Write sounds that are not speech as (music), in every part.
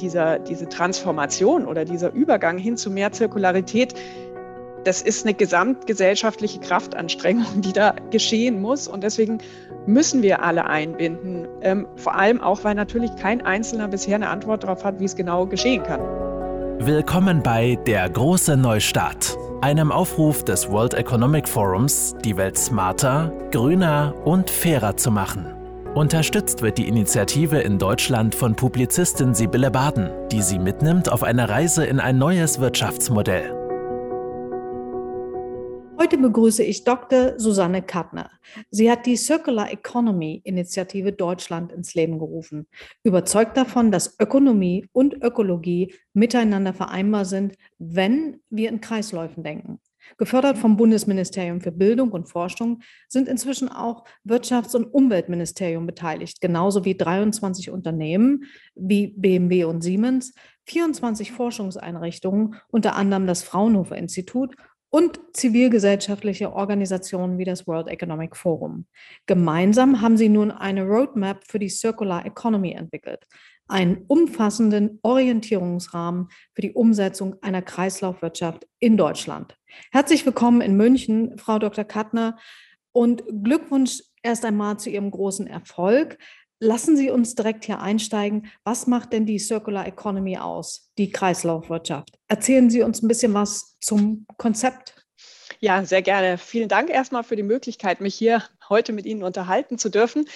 dieser, diese Transformation oder dieser Übergang hin zu mehr Zirkularität, das ist eine gesamtgesellschaftliche Kraftanstrengung, die da geschehen muss. Und deswegen müssen wir alle einbinden. Ähm, vor allem auch, weil natürlich kein Einzelner bisher eine Antwort darauf hat, wie es genau geschehen kann. Willkommen bei Der große Neustart, einem Aufruf des World Economic Forums, die Welt smarter, grüner und fairer zu machen. Unterstützt wird die Initiative in Deutschland von Publizistin Sibylle Baden, die sie mitnimmt auf eine Reise in ein neues Wirtschaftsmodell. Heute begrüße ich Dr. Susanne Kattner. Sie hat die Circular Economy Initiative Deutschland ins Leben gerufen. Überzeugt davon, dass Ökonomie und Ökologie miteinander vereinbar sind, wenn wir in Kreisläufen denken. Gefördert vom Bundesministerium für Bildung und Forschung sind inzwischen auch Wirtschafts- und Umweltministerium beteiligt, genauso wie 23 Unternehmen wie BMW und Siemens, 24 Forschungseinrichtungen, unter anderem das Fraunhofer Institut und zivilgesellschaftliche Organisationen wie das World Economic Forum. Gemeinsam haben sie nun eine Roadmap für die Circular Economy entwickelt, einen umfassenden Orientierungsrahmen für die Umsetzung einer Kreislaufwirtschaft in Deutschland. Herzlich willkommen in München, Frau Dr. Kattner, und Glückwunsch erst einmal zu Ihrem großen Erfolg. Lassen Sie uns direkt hier einsteigen. Was macht denn die Circular Economy aus, die Kreislaufwirtschaft? Erzählen Sie uns ein bisschen was zum Konzept. Ja, sehr gerne. Vielen Dank erstmal für die Möglichkeit, mich hier heute mit Ihnen unterhalten zu dürfen.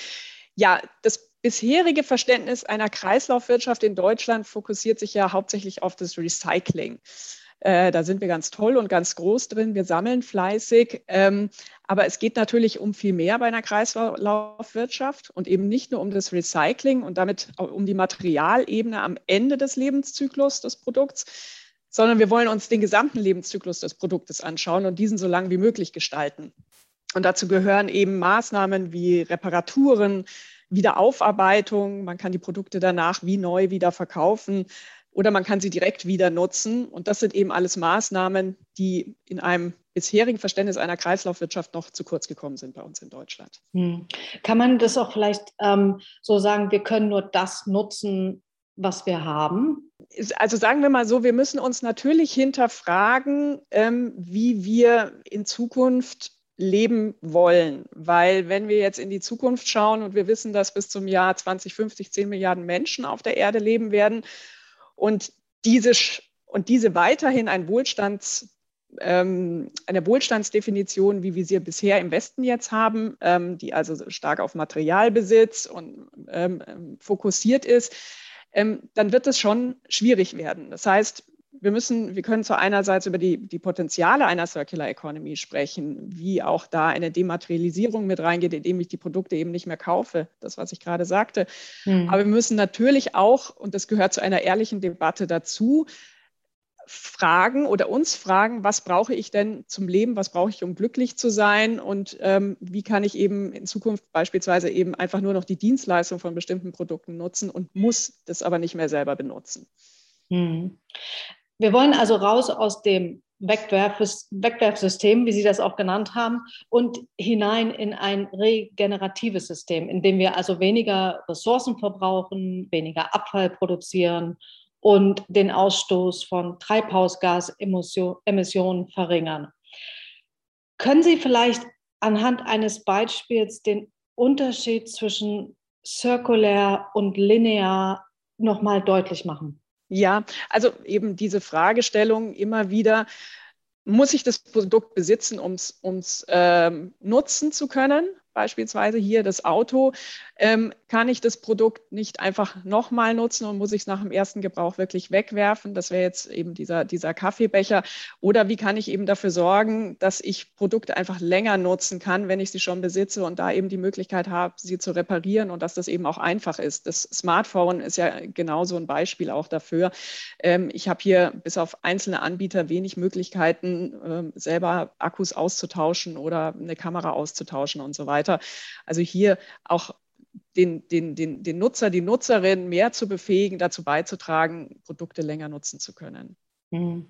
Ja, das bisherige Verständnis einer Kreislaufwirtschaft in Deutschland fokussiert sich ja hauptsächlich auf das Recycling. Äh, da sind wir ganz toll und ganz groß drin. Wir sammeln fleißig. Ähm, aber es geht natürlich um viel mehr bei einer Kreislaufwirtschaft und eben nicht nur um das Recycling und damit um die Materialebene am Ende des Lebenszyklus des Produkts, sondern wir wollen uns den gesamten Lebenszyklus des Produktes anschauen und diesen so lang wie möglich gestalten. Und dazu gehören eben Maßnahmen wie Reparaturen, Wiederaufarbeitung. Man kann die Produkte danach wie neu wieder verkaufen oder man kann sie direkt wieder nutzen. Und das sind eben alles Maßnahmen, die in einem bisherigen Verständnis einer Kreislaufwirtschaft noch zu kurz gekommen sind bei uns in Deutschland. Hm. Kann man das auch vielleicht ähm, so sagen, wir können nur das nutzen, was wir haben? Also sagen wir mal so, wir müssen uns natürlich hinterfragen, ähm, wie wir in Zukunft leben wollen. Weil wenn wir jetzt in die Zukunft schauen und wir wissen, dass bis zum Jahr 2050 10 Milliarden Menschen auf der Erde leben werden und diese, und diese weiterhin ein Wohlstands, ähm, eine Wohlstandsdefinition, wie wir sie bisher im Westen jetzt haben, ähm, die also stark auf Materialbesitz und ähm, fokussiert ist, ähm, dann wird es schon schwierig werden. Das heißt, wir müssen, wir können zwar einerseits über die, die Potenziale einer Circular Economy sprechen, wie auch da eine Dematerialisierung mit reingeht, indem ich die Produkte eben nicht mehr kaufe, das, was ich gerade sagte. Hm. Aber wir müssen natürlich auch, und das gehört zu einer ehrlichen Debatte dazu, fragen oder uns fragen, was brauche ich denn zum Leben, was brauche ich, um glücklich zu sein und ähm, wie kann ich eben in Zukunft beispielsweise eben einfach nur noch die Dienstleistung von bestimmten Produkten nutzen und muss das aber nicht mehr selber benutzen. Hm. Wir wollen also raus aus dem Wegwerfsystem, wie Sie das auch genannt haben, und hinein in ein regeneratives System, in dem wir also weniger Ressourcen verbrauchen, weniger Abfall produzieren und den Ausstoß von Treibhausgasemissionen verringern. Können Sie vielleicht anhand eines Beispiels den Unterschied zwischen zirkulär und linear nochmal deutlich machen? Ja, also eben diese Fragestellung immer wieder, muss ich das Produkt besitzen, um es ähm, nutzen zu können? Beispielsweise hier das Auto, ähm, kann ich das Produkt nicht einfach nochmal nutzen und muss ich es nach dem ersten Gebrauch wirklich wegwerfen? Das wäre jetzt eben dieser, dieser Kaffeebecher. Oder wie kann ich eben dafür sorgen, dass ich Produkte einfach länger nutzen kann, wenn ich sie schon besitze und da eben die Möglichkeit habe, sie zu reparieren und dass das eben auch einfach ist. Das Smartphone ist ja genauso ein Beispiel auch dafür. Ähm, ich habe hier bis auf einzelne Anbieter wenig Möglichkeiten, ähm, selber Akkus auszutauschen oder eine Kamera auszutauschen und so weiter weiter. Also hier auch den, den, den, den Nutzer, die Nutzerin mehr zu befähigen, dazu beizutragen, Produkte länger nutzen zu können. Mhm.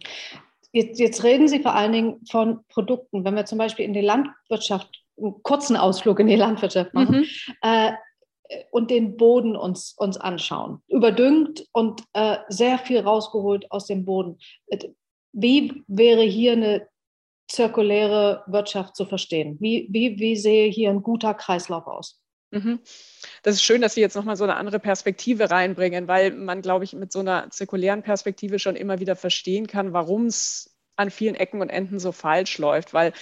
Jetzt, jetzt, reden Sie vor allen Dingen von Produkten. Wenn wir zum Beispiel in die Landwirtschaft, einen kurzen Ausflug in die Landwirtschaft machen, mhm. äh, äh, und den Boden uns, uns anschauen. Überdüngt und äh, sehr viel rausgeholt aus dem Boden. Wie wäre hier eine zirkuläre Wirtschaft zu verstehen? Wie, wie, wie sehe hier ein guter Kreislauf aus? Mhm. Das ist schön, dass Sie jetzt nochmal so eine andere Perspektive reinbringen, weil man, glaube ich, mit so einer zirkulären Perspektive schon immer wieder verstehen kann, warum es an vielen Ecken und Enden so falsch läuft, weil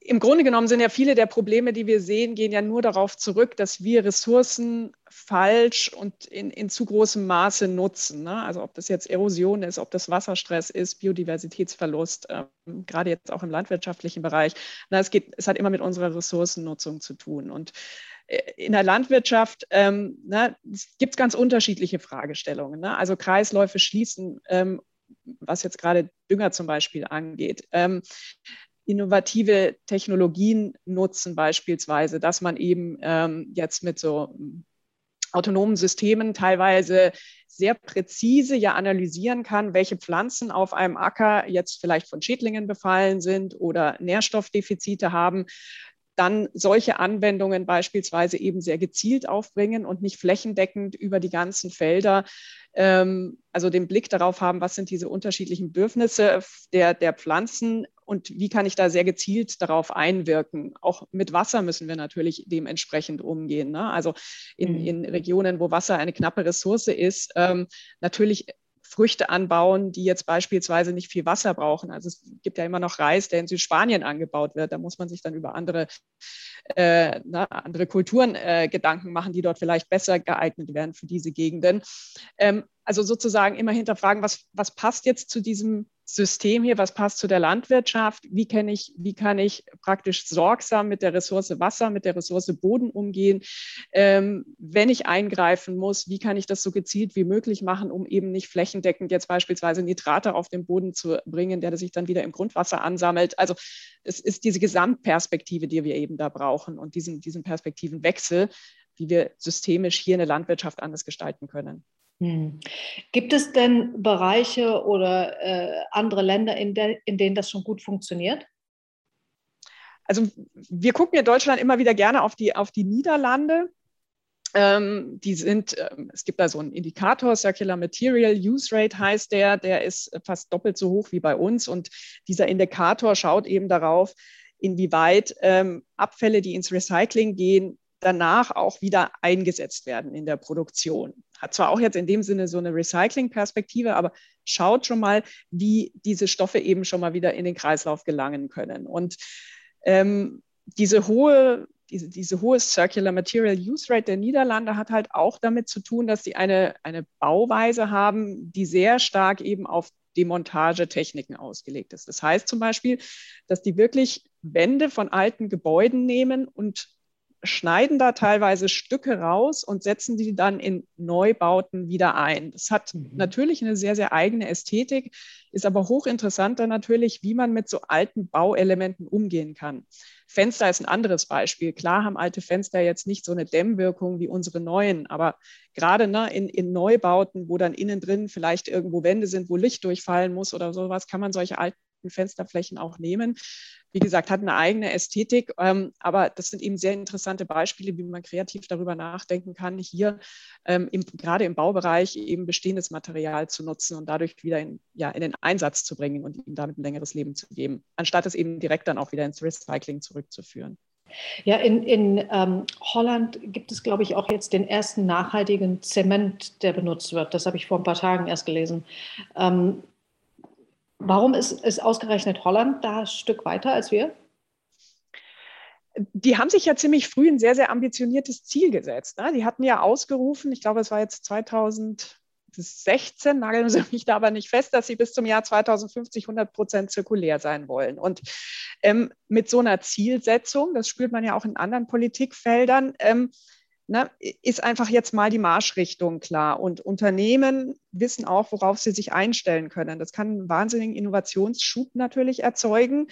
im Grunde genommen sind ja viele der Probleme, die wir sehen, gehen ja nur darauf zurück, dass wir Ressourcen falsch und in, in zu großem Maße nutzen. Ne? Also ob das jetzt Erosion ist, ob das Wasserstress ist, Biodiversitätsverlust, ähm, gerade jetzt auch im landwirtschaftlichen Bereich. Na, es, geht, es hat immer mit unserer Ressourcennutzung zu tun. Und äh, in der Landwirtschaft ähm, gibt es ganz unterschiedliche Fragestellungen. Ne? Also Kreisläufe schließen, ähm, was jetzt gerade Dünger zum Beispiel angeht. Ähm, innovative Technologien nutzen, beispielsweise, dass man eben ähm, jetzt mit so autonomen Systemen teilweise sehr präzise ja analysieren kann, welche Pflanzen auf einem Acker jetzt vielleicht von Schädlingen befallen sind oder Nährstoffdefizite haben, dann solche Anwendungen beispielsweise eben sehr gezielt aufbringen und nicht flächendeckend über die ganzen Felder ähm, also den Blick darauf haben, was sind diese unterschiedlichen Bedürfnisse der, der Pflanzen und wie kann ich da sehr gezielt darauf einwirken. Auch mit Wasser müssen wir natürlich dementsprechend umgehen. Ne? Also in, mhm. in Regionen, wo Wasser eine knappe Ressource ist, ähm, natürlich Früchte anbauen, die jetzt beispielsweise nicht viel Wasser brauchen. Also es gibt ja immer noch Reis, der in Südspanien angebaut wird. Da muss man sich dann über andere, äh, na, andere Kulturen äh, Gedanken machen, die dort vielleicht besser geeignet werden für diese Gegenden. Ähm, also sozusagen immer hinterfragen, was, was passt jetzt zu diesem System hier, was passt zu der Landwirtschaft, wie, kann ich, wie kann ich praktisch sorgsam mit der Ressource Wasser, mit der Ressource Boden umgehen, ähm, wenn ich eingreifen muss, wie kann ich das so gezielt wie möglich machen, um eben nicht flächendeckend jetzt beispielsweise Nitrate auf den Boden zu bringen, der sich dann wieder im Grundwasser ansammelt. Also es ist diese Gesamtperspektive, die wir eben da brauchen und diesen, diesen Perspektivenwechsel, wie wir systemisch hier eine Landwirtschaft anders gestalten können. Hm. Gibt es denn Bereiche oder äh, andere Länder, in, de, in denen das schon gut funktioniert? Also wir gucken in Deutschland immer wieder gerne auf die, auf die Niederlande. Ähm, die sind, ähm, es gibt da so einen Indikator, Circular Material Use Rate heißt der, der ist fast doppelt so hoch wie bei uns. Und dieser Indikator schaut eben darauf, inwieweit ähm, Abfälle, die ins Recycling gehen, danach auch wieder eingesetzt werden in der Produktion. Hat zwar auch jetzt in dem Sinne so eine Recycling-Perspektive, aber schaut schon mal, wie diese Stoffe eben schon mal wieder in den Kreislauf gelangen können. Und ähm, diese hohe diese, diese hohe Circular Material Use Rate der Niederlande hat halt auch damit zu tun, dass sie eine, eine Bauweise haben, die sehr stark eben auf Demontagetechniken ausgelegt ist. Das heißt zum Beispiel, dass die wirklich Wände von alten Gebäuden nehmen und schneiden da teilweise Stücke raus und setzen die dann in Neubauten wieder ein. Das hat mhm. natürlich eine sehr, sehr eigene Ästhetik, ist aber hochinteressant dann natürlich, wie man mit so alten Bauelementen umgehen kann. Fenster ist ein anderes Beispiel. Klar haben alte Fenster jetzt nicht so eine Dämmwirkung wie unsere neuen, aber gerade ne, in, in Neubauten, wo dann innen drin vielleicht irgendwo Wände sind, wo Licht durchfallen muss oder sowas, kann man solche alten Fensterflächen auch nehmen wie gesagt, hat eine eigene Ästhetik. Ähm, aber das sind eben sehr interessante Beispiele, wie man kreativ darüber nachdenken kann, hier ähm, im, gerade im Baubereich eben bestehendes Material zu nutzen und dadurch wieder in, ja, in den Einsatz zu bringen und ihm damit ein längeres Leben zu geben, anstatt es eben direkt dann auch wieder ins Recycling zurückzuführen. Ja, in, in ähm, Holland gibt es, glaube ich, auch jetzt den ersten nachhaltigen Zement, der benutzt wird. Das habe ich vor ein paar Tagen erst gelesen. Ähm, Warum ist, ist ausgerechnet Holland da ein Stück weiter als wir? die haben sich ja ziemlich früh ein sehr, sehr ambitioniertes Ziel gesetzt. Ne? Die hatten ja ausgerufen, ich glaube, es war jetzt 2016, nageln Sie mich da aber nicht fest, dass sie bis zum Jahr 2050 100 Prozent zirkulär sein wollen. Und ähm, mit so einer Zielsetzung, das spürt man ja auch in anderen Politikfeldern, ähm, ne, ist einfach jetzt mal die Marschrichtung klar. Und Unternehmen wissen auch, worauf sie sich einstellen können. Das kann einen wahnsinnigen Innovationsschub natürlich erzeugen.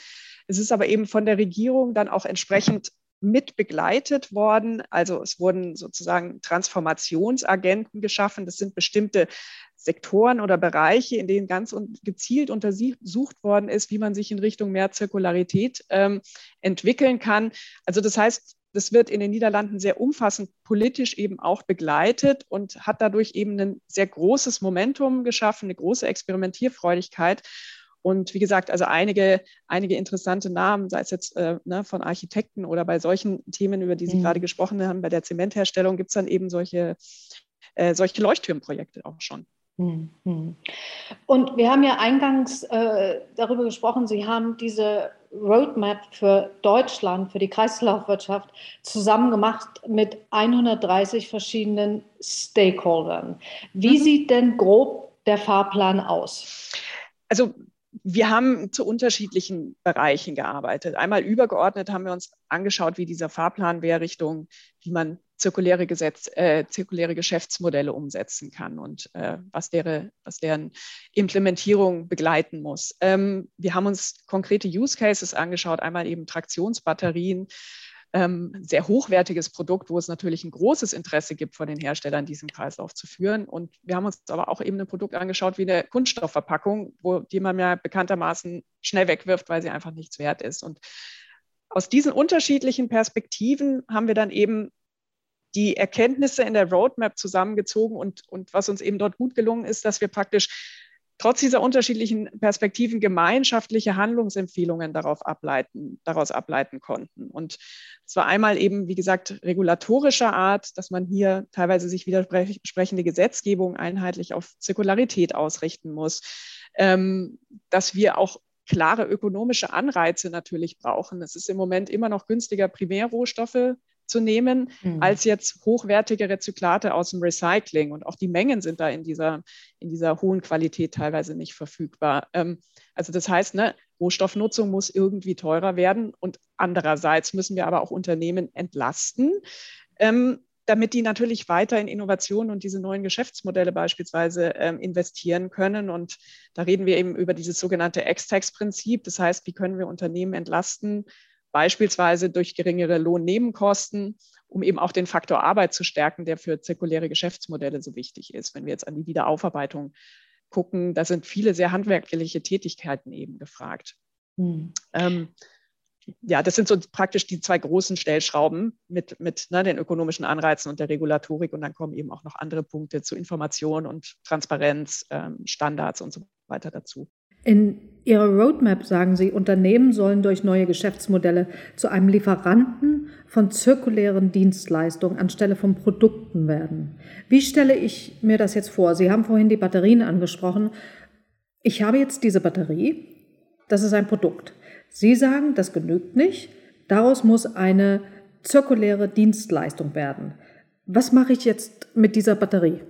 Es ist aber eben von der Regierung dann auch entsprechend mit begleitet worden. Also es wurden sozusagen Transformationsagenten geschaffen. Das sind bestimmte Sektoren oder Bereiche, in denen ganz gezielt untersucht worden ist, wie man sich in Richtung mehr Zirkularität ähm, entwickeln kann. Also das heißt, das wird in den Niederlanden sehr umfassend politisch eben auch begleitet und hat dadurch eben ein sehr großes Momentum geschaffen, eine große Experimentierfreudigkeit. Und wie gesagt, also einige, einige interessante Namen, sei es jetzt äh, ne, von Architekten oder bei solchen Themen, über die Sie mhm. gerade gesprochen haben, bei der Zementherstellung gibt es dann eben solche, äh, solche Leuchtturmprojekte auch schon. Mhm. Und wir haben ja eingangs äh, darüber gesprochen, Sie haben diese Roadmap für Deutschland, für die Kreislaufwirtschaft zusammen gemacht mit 130 verschiedenen Stakeholdern. Wie mhm. sieht denn grob der Fahrplan aus? Also wir haben zu unterschiedlichen Bereichen gearbeitet. Einmal übergeordnet haben wir uns angeschaut, wie dieser Fahrplan wäre Richtung, wie man zirkuläre, Gesetz, äh, zirkuläre Geschäftsmodelle umsetzen kann und äh, was, deren, was deren Implementierung begleiten muss. Ähm, wir haben uns konkrete Use Cases angeschaut, einmal eben Traktionsbatterien, ähm, sehr hochwertiges Produkt, wo es natürlich ein großes Interesse gibt von den Herstellern, diesen Kreislauf zu führen. Und wir haben uns aber auch eben ein Produkt angeschaut wie eine Kunststoffverpackung, wo, die man ja bekanntermaßen schnell wegwirft, weil sie einfach nichts wert ist. Und aus diesen unterschiedlichen Perspektiven haben wir dann eben die Erkenntnisse in der Roadmap zusammengezogen und, und was uns eben dort gut gelungen ist, dass wir praktisch trotz dieser unterschiedlichen Perspektiven gemeinschaftliche Handlungsempfehlungen darauf ableiten, daraus ableiten konnten. Und es war einmal eben, wie gesagt, regulatorischer Art, dass man hier teilweise sich widersprechende Gesetzgebung einheitlich auf Zirkularität ausrichten muss, ähm, dass wir auch klare ökonomische Anreize natürlich brauchen. Es ist im Moment immer noch günstiger, Primärrohstoffe zu nehmen, mhm. als jetzt hochwertige Rezyklate aus dem Recycling. Und auch die Mengen sind da in dieser, in dieser hohen Qualität teilweise nicht verfügbar. Ähm, also das heißt, ne, Rohstoffnutzung muss irgendwie teurer werden. Und andererseits müssen wir aber auch Unternehmen entlasten. Ähm, damit die natürlich weiter in Innovationen und diese neuen Geschäftsmodelle beispielsweise ähm, investieren können. Und da reden wir eben über dieses sogenannte Ex-Tax-Prinzip. Das heißt, wie können wir Unternehmen entlasten, beispielsweise durch geringere Lohnnebenkosten, um eben auch den Faktor Arbeit zu stärken, der für zirkuläre Geschäftsmodelle so wichtig ist. Wenn wir jetzt an die Wiederaufarbeitung gucken, da sind viele sehr handwerkliche Tätigkeiten eben gefragt. Hm. Ähm, ja, das sind so praktisch die zwei großen Stellschrauben mit, mit ne, den ökonomischen Anreizen und der Regulatorik. Und dann kommen eben auch noch andere Punkte zu Information und Transparenz, ähm, Standards und so weiter dazu. In Ihrer Roadmap sagen Sie, Unternehmen sollen durch neue Geschäftsmodelle zu einem Lieferanten von zirkulären Dienstleistungen anstelle von Produkten werden. Wie stelle ich mir das jetzt vor? Sie haben vorhin die Batterien angesprochen. Ich habe jetzt diese Batterie, das ist ein Produkt. Sie sagen, das genügt nicht, daraus muss eine zirkuläre Dienstleistung werden. Was mache ich jetzt mit dieser Batterie?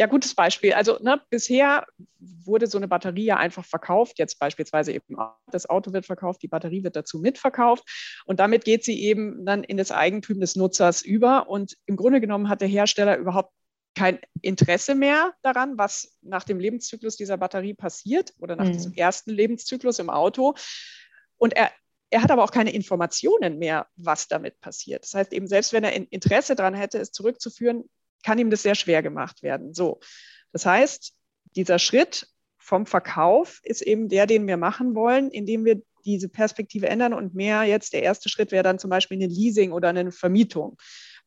Ja, gutes Beispiel. Also ne, bisher wurde so eine Batterie ja einfach verkauft. Jetzt beispielsweise eben das Auto wird verkauft, die Batterie wird dazu mitverkauft und damit geht sie eben dann in das Eigentum des Nutzers über. Und im Grunde genommen hat der Hersteller überhaupt kein Interesse mehr daran, was nach dem Lebenszyklus dieser Batterie passiert oder nach mhm. diesem ersten Lebenszyklus im Auto. Und er, er hat aber auch keine Informationen mehr, was damit passiert. Das heißt eben, selbst wenn er Interesse daran hätte, es zurückzuführen, kann ihm das sehr schwer gemacht werden. So, das heißt, dieser Schritt vom Verkauf ist eben der, den wir machen wollen, indem wir diese Perspektive ändern und mehr jetzt der erste Schritt wäre dann zum Beispiel eine Leasing oder eine Vermietung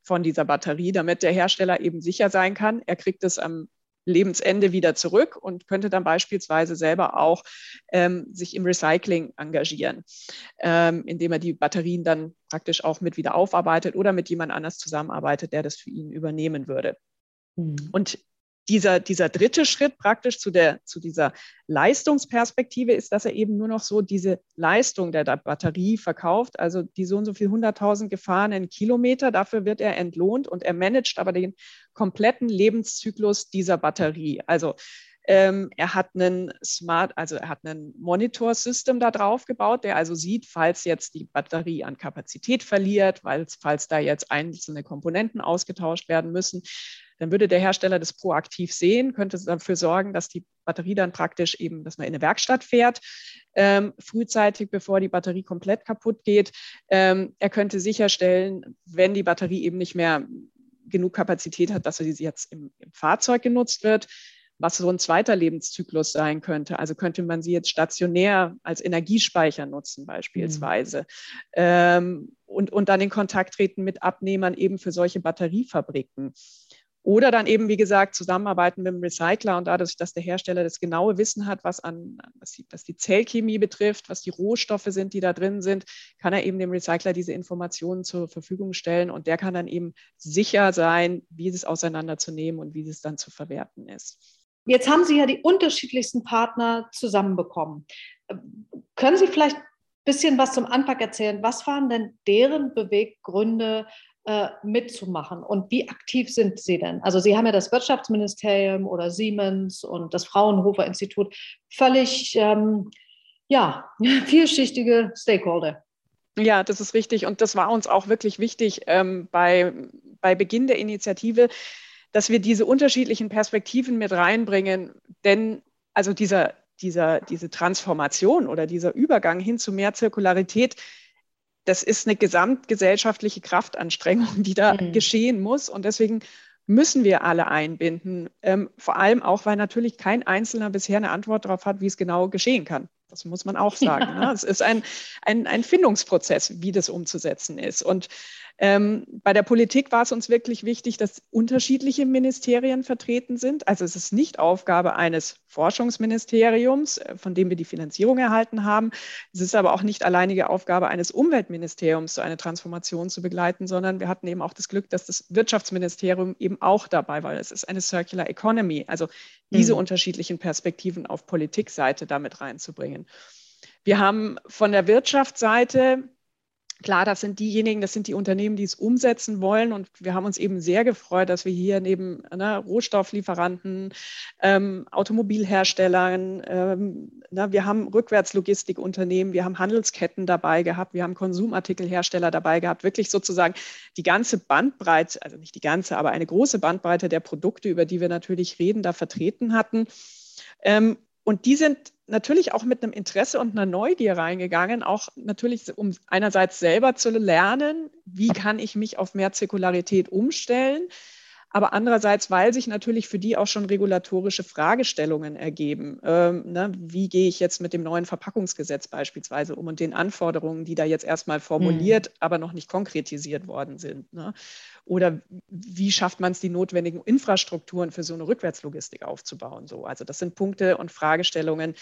von dieser Batterie, damit der Hersteller eben sicher sein kann, er kriegt es am Lebensende wieder zurück und könnte dann beispielsweise selber auch ähm, sich im Recycling engagieren, ähm, indem er die Batterien dann praktisch auch mit wieder aufarbeitet oder mit jemand anders zusammenarbeitet, der das für ihn übernehmen würde. Mhm. Und dieser, dieser dritte Schritt praktisch zu, der, zu dieser Leistungsperspektive ist, dass er eben nur noch so diese Leistung der Batterie verkauft, also die so und so viel 100.000 gefahrenen Kilometer. Dafür wird er entlohnt und er managt aber den kompletten Lebenszyklus dieser Batterie. Also ähm, er hat einen Smart, also er hat einen Monitor-System da drauf gebaut, der also sieht, falls jetzt die Batterie an Kapazität verliert, weil, falls da jetzt einzelne Komponenten ausgetauscht werden müssen, dann würde der Hersteller das proaktiv sehen, könnte dafür sorgen, dass die Batterie dann praktisch eben, dass man in eine Werkstatt fährt, ähm, frühzeitig, bevor die Batterie komplett kaputt geht. Ähm, er könnte sicherstellen, wenn die Batterie eben nicht mehr genug Kapazität hat, dass sie jetzt im, im Fahrzeug genutzt wird, was so ein zweiter Lebenszyklus sein könnte. Also könnte man sie jetzt stationär als Energiespeicher nutzen beispielsweise. Mhm. Ähm, und, und dann in Kontakt treten mit Abnehmern eben für solche Batteriefabriken. Oder dann eben, wie gesagt, zusammenarbeiten mit dem Recycler und dadurch, dass der Hersteller das genaue Wissen hat, was, an, was, die, was die Zellchemie betrifft, was die Rohstoffe sind, die da drin sind, kann er eben dem Recycler diese Informationen zur Verfügung stellen und der kann dann eben sicher sein, wie es auseinanderzunehmen und wie es dann zu verwerten ist. Jetzt haben Sie ja die unterschiedlichsten Partner zusammenbekommen. Können Sie vielleicht ein bisschen was zum Anfang erzählen? Was waren denn deren Beweggründe, äh, mitzumachen. Und wie aktiv sind Sie denn? Also Sie haben ja das Wirtschaftsministerium oder Siemens und das Fraunhofer Institut, völlig ähm, ja, (laughs) vielschichtige Stakeholder. Ja, das ist richtig. Und das war uns auch wirklich wichtig ähm, bei, bei Beginn der Initiative, dass wir diese unterschiedlichen Perspektiven mit reinbringen. Denn also dieser, dieser, diese Transformation oder dieser Übergang hin zu mehr Zirkularität, das ist eine gesamtgesellschaftliche Kraftanstrengung, die da mhm. geschehen muss. Und deswegen müssen wir alle einbinden. Ähm, vor allem auch, weil natürlich kein Einzelner bisher eine Antwort darauf hat, wie es genau geschehen kann. Das muss man auch sagen. Ja. Ne? Es ist ein, ein, ein Findungsprozess, wie das umzusetzen ist. Und ähm, bei der Politik war es uns wirklich wichtig, dass unterschiedliche Ministerien vertreten sind. Also es ist nicht Aufgabe eines Forschungsministeriums, äh, von dem wir die Finanzierung erhalten haben. Es ist aber auch nicht alleinige Aufgabe eines Umweltministeriums, so eine Transformation zu begleiten, sondern wir hatten eben auch das Glück, dass das Wirtschaftsministerium eben auch dabei war. Es ist eine Circular Economy, also diese mhm. unterschiedlichen Perspektiven auf Politikseite damit reinzubringen. Wir haben von der Wirtschaftsseite Klar, das sind diejenigen, das sind die Unternehmen, die es umsetzen wollen. Und wir haben uns eben sehr gefreut, dass wir hier neben ne, Rohstofflieferanten, ähm, Automobilherstellern, ähm, na, wir haben Rückwärtslogistikunternehmen, wir haben Handelsketten dabei gehabt, wir haben Konsumartikelhersteller dabei gehabt, wirklich sozusagen die ganze Bandbreite, also nicht die ganze, aber eine große Bandbreite der Produkte, über die wir natürlich reden, da vertreten hatten. Ähm, und die sind natürlich auch mit einem Interesse und einer Neugier reingegangen, auch natürlich, um einerseits selber zu lernen, wie kann ich mich auf mehr Zirkularität umstellen, aber andererseits, weil sich natürlich für die auch schon regulatorische Fragestellungen ergeben. Ähm, ne, wie gehe ich jetzt mit dem neuen Verpackungsgesetz beispielsweise um und den Anforderungen, die da jetzt erstmal formuliert, mhm. aber noch nicht konkretisiert worden sind? Ne? Oder wie schafft man es, die notwendigen Infrastrukturen für so eine Rückwärtslogistik aufzubauen? So, also das sind Punkte und Fragestellungen,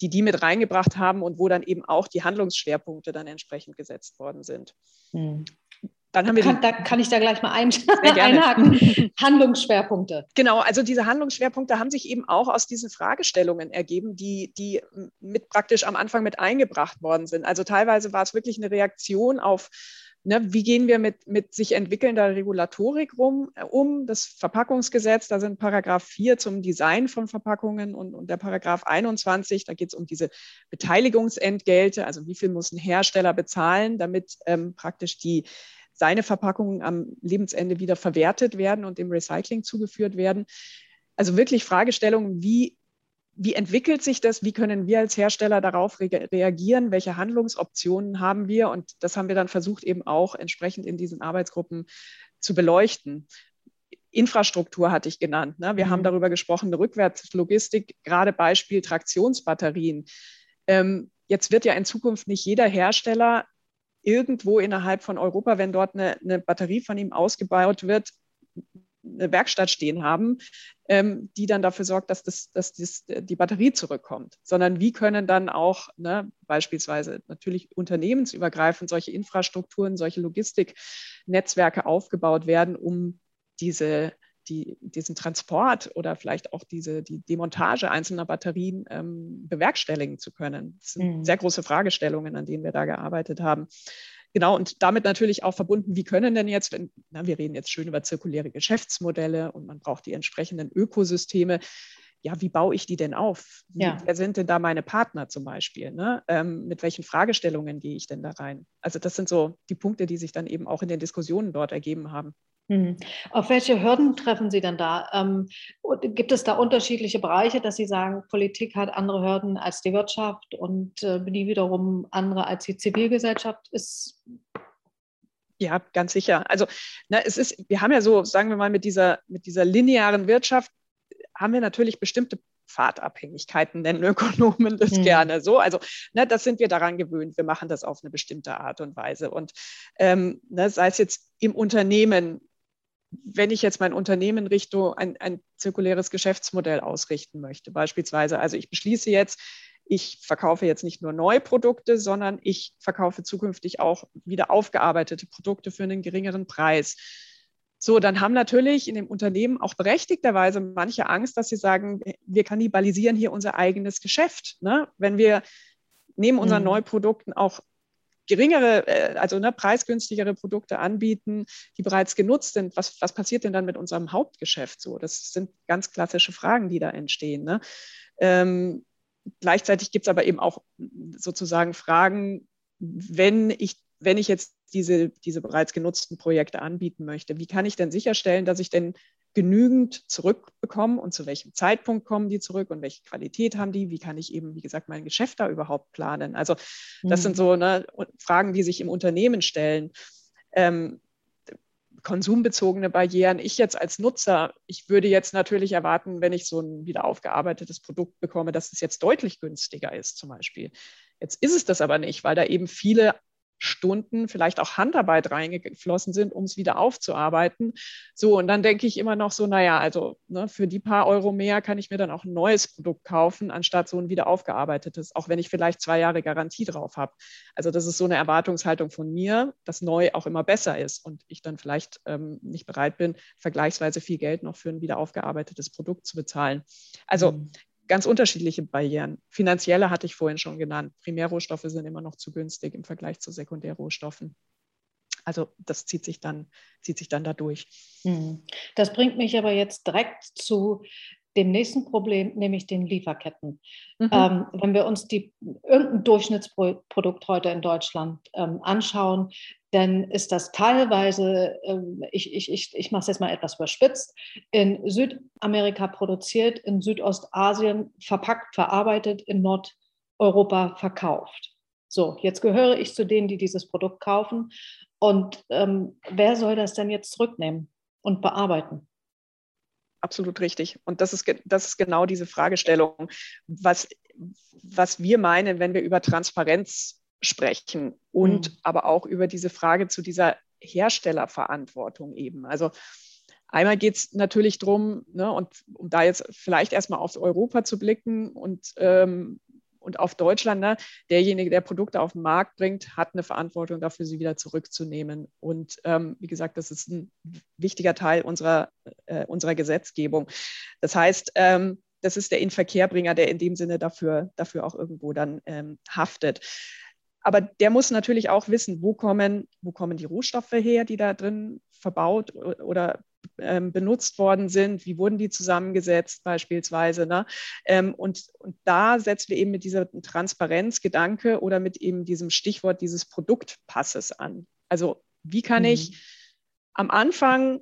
die die mit reingebracht haben und wo dann eben auch die Handlungsschwerpunkte dann entsprechend gesetzt worden sind. Mhm. Dann haben wir kann, da kann ich da gleich mal ein, (laughs) einhaken. (laughs) Handlungsschwerpunkte. Genau, also diese Handlungsschwerpunkte haben sich eben auch aus diesen Fragestellungen ergeben, die, die mit praktisch am Anfang mit eingebracht worden sind. Also teilweise war es wirklich eine Reaktion auf Ne, wie gehen wir mit, mit sich entwickelnder Regulatorik rum, äh, um? Das Verpackungsgesetz, da sind Paragraph 4 zum Design von Verpackungen und, und der Paragraph 21, da geht es um diese Beteiligungsentgelte, also wie viel muss ein Hersteller bezahlen, damit ähm, praktisch die seine Verpackungen am Lebensende wieder verwertet werden und dem Recycling zugeführt werden. Also wirklich Fragestellungen, wie, wie entwickelt sich das? Wie können wir als Hersteller darauf re reagieren? Welche Handlungsoptionen haben wir? Und das haben wir dann versucht, eben auch entsprechend in diesen Arbeitsgruppen zu beleuchten. Infrastruktur hatte ich genannt. Ne? Wir mhm. haben darüber gesprochen, Rückwärtslogistik, gerade Beispiel Traktionsbatterien. Ähm, jetzt wird ja in Zukunft nicht jeder Hersteller irgendwo innerhalb von Europa, wenn dort eine, eine Batterie von ihm ausgebaut wird, eine Werkstatt stehen haben, ähm, die dann dafür sorgt, dass, das, dass das, die Batterie zurückkommt, sondern wie können dann auch ne, beispielsweise natürlich unternehmensübergreifend solche Infrastrukturen, solche Logistiknetzwerke aufgebaut werden, um diese die, diesen Transport oder vielleicht auch diese, die Demontage einzelner Batterien ähm, bewerkstelligen zu können. Das sind mhm. sehr große Fragestellungen, an denen wir da gearbeitet haben. Genau, und damit natürlich auch verbunden, wie können denn jetzt, wenn, na, wir reden jetzt schön über zirkuläre Geschäftsmodelle und man braucht die entsprechenden Ökosysteme, ja, wie baue ich die denn auf? Wie, ja. Wer sind denn da meine Partner zum Beispiel? Ne? Ähm, mit welchen Fragestellungen gehe ich denn da rein? Also das sind so die Punkte, die sich dann eben auch in den Diskussionen dort ergeben haben. Mhm. Auf welche Hürden treffen Sie denn da? Ähm, gibt es da unterschiedliche Bereiche, dass Sie sagen, Politik hat andere Hürden als die Wirtschaft und äh, die wiederum andere als die Zivilgesellschaft ist? Ja, ganz sicher. Also na, es ist, wir haben ja so, sagen wir mal, mit dieser, mit dieser linearen Wirtschaft haben wir natürlich bestimmte Pfadabhängigkeiten nennen Ökonomen das mhm. gerne so. Also ne, das sind wir daran gewöhnt. Wir machen das auf eine bestimmte Art und Weise. Und ähm, ne, sei es jetzt im Unternehmen, wenn ich jetzt mein Unternehmen Richtung ein, ein zirkuläres Geschäftsmodell ausrichten möchte, beispielsweise, also ich beschließe jetzt, ich verkaufe jetzt nicht nur neue Produkte, sondern ich verkaufe zukünftig auch wieder aufgearbeitete Produkte für einen geringeren Preis. So, dann haben natürlich in dem Unternehmen auch berechtigterweise manche Angst, dass sie sagen, wir kannibalisieren hier unser eigenes Geschäft. Ne? Wenn wir neben unseren mhm. Neuprodukten auch geringere, äh, also ne, preisgünstigere Produkte anbieten, die bereits genutzt sind, was, was passiert denn dann mit unserem Hauptgeschäft so? Das sind ganz klassische Fragen, die da entstehen. Ne? Ähm, gleichzeitig gibt es aber eben auch sozusagen Fragen, wenn ich, wenn ich jetzt diese, diese bereits genutzten Projekte anbieten möchte, wie kann ich denn sicherstellen, dass ich denn genügend zurückbekomme und zu welchem Zeitpunkt kommen die zurück und welche Qualität haben die? Wie kann ich eben, wie gesagt, mein Geschäft da überhaupt planen? Also das mhm. sind so ne, Fragen, die sich im Unternehmen stellen. Ähm, konsumbezogene Barrieren. Ich jetzt als Nutzer, ich würde jetzt natürlich erwarten, wenn ich so ein wieder aufgearbeitetes Produkt bekomme, dass es jetzt deutlich günstiger ist zum Beispiel. Jetzt ist es das aber nicht, weil da eben viele Stunden, vielleicht auch Handarbeit reingeflossen sind, um es wieder aufzuarbeiten. So, und dann denke ich immer noch so, naja, also ne, für die paar Euro mehr kann ich mir dann auch ein neues Produkt kaufen, anstatt so ein wieder aufgearbeitetes, auch wenn ich vielleicht zwei Jahre Garantie drauf habe. Also das ist so eine Erwartungshaltung von mir, dass neu auch immer besser ist und ich dann vielleicht ähm, nicht bereit bin, vergleichsweise viel Geld noch für ein wieder aufgearbeitetes Produkt zu bezahlen. Also mhm ganz unterschiedliche Barrieren. Finanzielle hatte ich vorhin schon genannt. Primärrohstoffe sind immer noch zu günstig im Vergleich zu Sekundärrohstoffen. Also das zieht sich dann, zieht sich dann da durch. Hm. Das bringt mich aber jetzt direkt zu dem nächsten Problem, nämlich den Lieferketten. Mhm. Ähm, wenn wir uns die, irgendein Durchschnittsprodukt heute in Deutschland ähm, anschauen, dann ist das teilweise, ähm, ich, ich, ich, ich mache es jetzt mal etwas überspitzt, in Südamerika produziert, in Südostasien verpackt, verarbeitet, in Nordeuropa verkauft. So, jetzt gehöre ich zu denen, die dieses Produkt kaufen. Und ähm, wer soll das denn jetzt zurücknehmen und bearbeiten? Absolut richtig. Und das ist, das ist genau diese Fragestellung, was, was wir meinen, wenn wir über Transparenz sprechen und mhm. aber auch über diese Frage zu dieser Herstellerverantwortung eben. Also einmal geht es natürlich darum, ne, und um da jetzt vielleicht erstmal auf Europa zu blicken und ähm, und auf Deutschland, ne, derjenige, der Produkte auf den Markt bringt, hat eine Verantwortung dafür, sie wieder zurückzunehmen. Und ähm, wie gesagt, das ist ein wichtiger Teil unserer, äh, unserer Gesetzgebung. Das heißt, ähm, das ist der Inverkehrbringer, der in dem Sinne dafür, dafür auch irgendwo dann ähm, haftet. Aber der muss natürlich auch wissen, wo kommen, wo kommen die Rohstoffe her, die da drin verbaut oder ähm, benutzt worden sind, wie wurden die zusammengesetzt beispielsweise. Ne? Ähm, und, und da setzen wir eben mit dieser Transparenzgedanke oder mit eben diesem Stichwort dieses Produktpasses an. Also wie kann mhm. ich am Anfang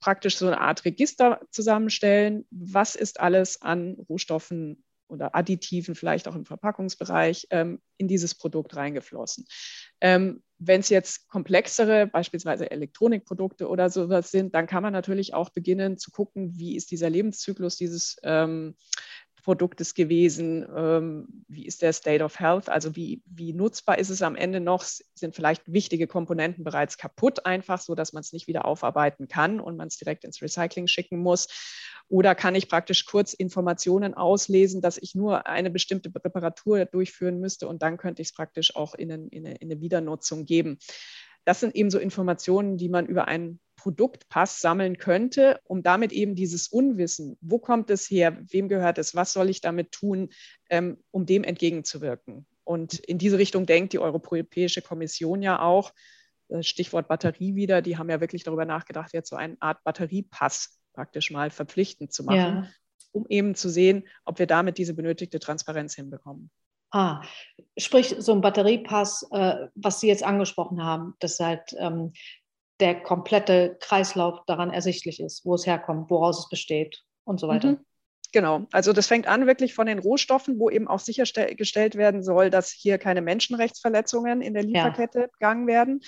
praktisch so eine Art Register zusammenstellen, was ist alles an Rohstoffen oder Additiven, vielleicht auch im Verpackungsbereich, ähm, in dieses Produkt reingeflossen. Ähm, Wenn es jetzt komplexere, beispielsweise Elektronikprodukte oder sowas sind, dann kann man natürlich auch beginnen zu gucken, wie ist dieser Lebenszyklus dieses ähm, Produktes gewesen? Ähm, wie ist der State of Health? Also wie, wie nutzbar ist es am Ende noch? Sind vielleicht wichtige Komponenten bereits kaputt einfach, so dass man es nicht wieder aufarbeiten kann und man es direkt ins Recycling schicken muss? Oder kann ich praktisch kurz Informationen auslesen, dass ich nur eine bestimmte Reparatur durchführen müsste und dann könnte ich es praktisch auch in eine, in eine Wiedernutzung geben? Das sind eben so Informationen, die man über einen Produktpass sammeln könnte, um damit eben dieses Unwissen, wo kommt es her, wem gehört es, was soll ich damit tun, ähm, um dem entgegenzuwirken. Und in diese Richtung denkt die Europäische Kommission ja auch. Äh, Stichwort Batterie wieder, die haben ja wirklich darüber nachgedacht, jetzt so eine Art Batteriepass praktisch mal verpflichtend zu machen, ja. um eben zu sehen, ob wir damit diese benötigte Transparenz hinbekommen. Ah, sprich, so ein Batteriepass, äh, was Sie jetzt angesprochen haben, dass halt ähm, der komplette Kreislauf daran ersichtlich ist, wo es herkommt, woraus es besteht und so weiter. Mhm. Genau, also das fängt an wirklich von den Rohstoffen, wo eben auch sichergestellt werden soll, dass hier keine Menschenrechtsverletzungen in der Lieferkette ja. begangen werden.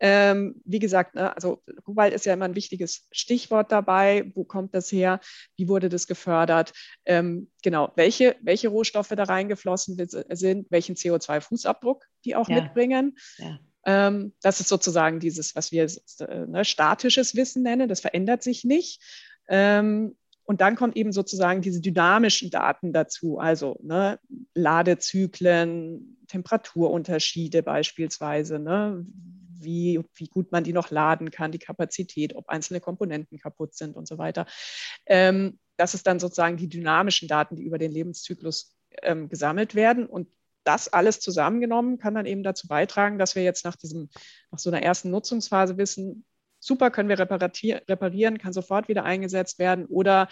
Ähm, wie gesagt, ne, also Kobalt ist ja immer ein wichtiges Stichwort dabei. Wo kommt das her? Wie wurde das gefördert? Ähm, genau, welche, welche Rohstoffe da reingeflossen sind, welchen CO2-Fußabdruck die auch ja. mitbringen. Ja. Ähm, das ist sozusagen dieses, was wir äh, ne, statisches Wissen nennen. Das verändert sich nicht. Ähm, und dann kommt eben sozusagen diese dynamischen Daten dazu, also ne, Ladezyklen, Temperaturunterschiede beispielsweise, ne, wie, wie gut man die noch laden kann, die Kapazität, ob einzelne Komponenten kaputt sind und so weiter. Ähm, das ist dann sozusagen die dynamischen Daten, die über den Lebenszyklus ähm, gesammelt werden. Und das alles zusammengenommen kann dann eben dazu beitragen, dass wir jetzt nach diesem, nach so einer ersten Nutzungsphase wissen, super, können wir reparieren, kann sofort wieder eingesetzt werden oder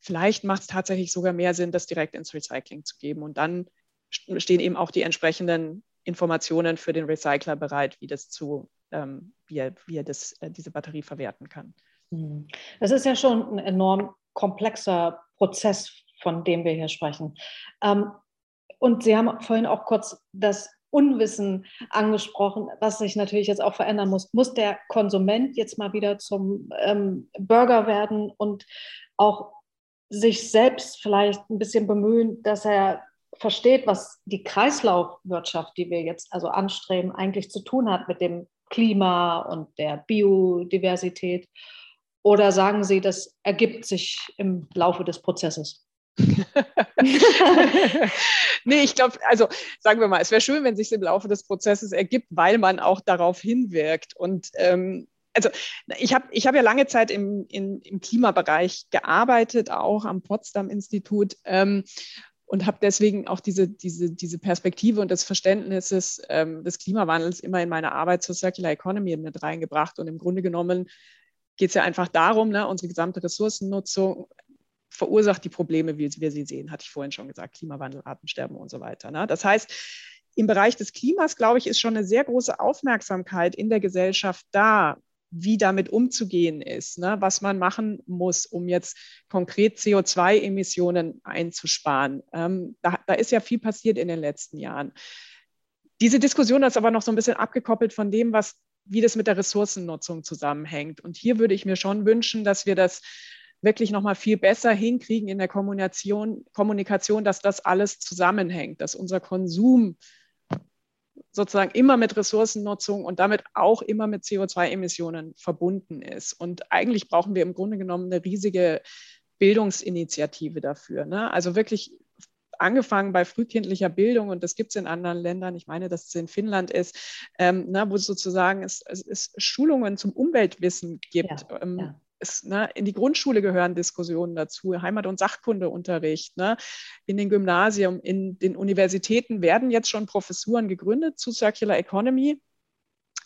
vielleicht macht es tatsächlich sogar mehr Sinn, das direkt ins Recycling zu geben. Und dann stehen eben auch die entsprechenden Informationen für den Recycler bereit, wie das zu, ähm, wie er, wie er das, äh, diese Batterie verwerten kann. Hm. Das ist ja schon ein enorm komplexer Prozess, von dem wir hier sprechen. Ähm, und Sie haben vorhin auch kurz das Unwissen angesprochen, was sich natürlich jetzt auch verändern muss. Muss der Konsument jetzt mal wieder zum ähm, Bürger werden und auch sich selbst vielleicht ein bisschen bemühen, dass er versteht, was die Kreislaufwirtschaft, die wir jetzt also anstreben, eigentlich zu tun hat mit dem Klima und der Biodiversität? Oder sagen Sie, das ergibt sich im Laufe des Prozesses? (laughs) nee, ich glaube, also sagen wir mal, es wäre schön, wenn sich im Laufe des Prozesses ergibt, weil man auch darauf hinwirkt. Und ähm, also ich habe ich hab ja lange Zeit im, in, im Klimabereich gearbeitet, auch am Potsdam-Institut. Ähm, und habe deswegen auch diese, diese, diese Perspektive und das Verständnis des, ähm, des Klimawandels immer in meine Arbeit zur Circular Economy mit reingebracht. Und im Grunde genommen geht es ja einfach darum, ne, unsere gesamte Ressourcennutzung verursacht die Probleme, wie wir sie sehen, hatte ich vorhin schon gesagt, Klimawandel, Artensterben und so weiter. Ne? Das heißt, im Bereich des Klimas, glaube ich, ist schon eine sehr große Aufmerksamkeit in der Gesellschaft da, wie damit umzugehen ist, ne? was man machen muss, um jetzt konkret CO2-Emissionen einzusparen. Ähm, da, da ist ja viel passiert in den letzten Jahren. Diese Diskussion ist aber noch so ein bisschen abgekoppelt von dem, was, wie das mit der Ressourcennutzung zusammenhängt. Und hier würde ich mir schon wünschen, dass wir das wirklich noch mal viel besser hinkriegen in der Kommunikation, Kommunikation, dass das alles zusammenhängt, dass unser Konsum sozusagen immer mit Ressourcennutzung und damit auch immer mit CO2-Emissionen verbunden ist. Und eigentlich brauchen wir im Grunde genommen eine riesige Bildungsinitiative dafür. Ne? Also wirklich angefangen bei frühkindlicher Bildung und das gibt es in anderen Ländern. Ich meine, dass es in Finnland ist, ähm, ne, wo sozusagen es, es, es, Schulungen zum Umweltwissen gibt. Ja, ähm, ja ist, ne, in die Grundschule gehören Diskussionen dazu, Heimat- und Sachkundeunterricht. Ne, in den Gymnasien, in den Universitäten werden jetzt schon Professuren gegründet zu Circular Economy.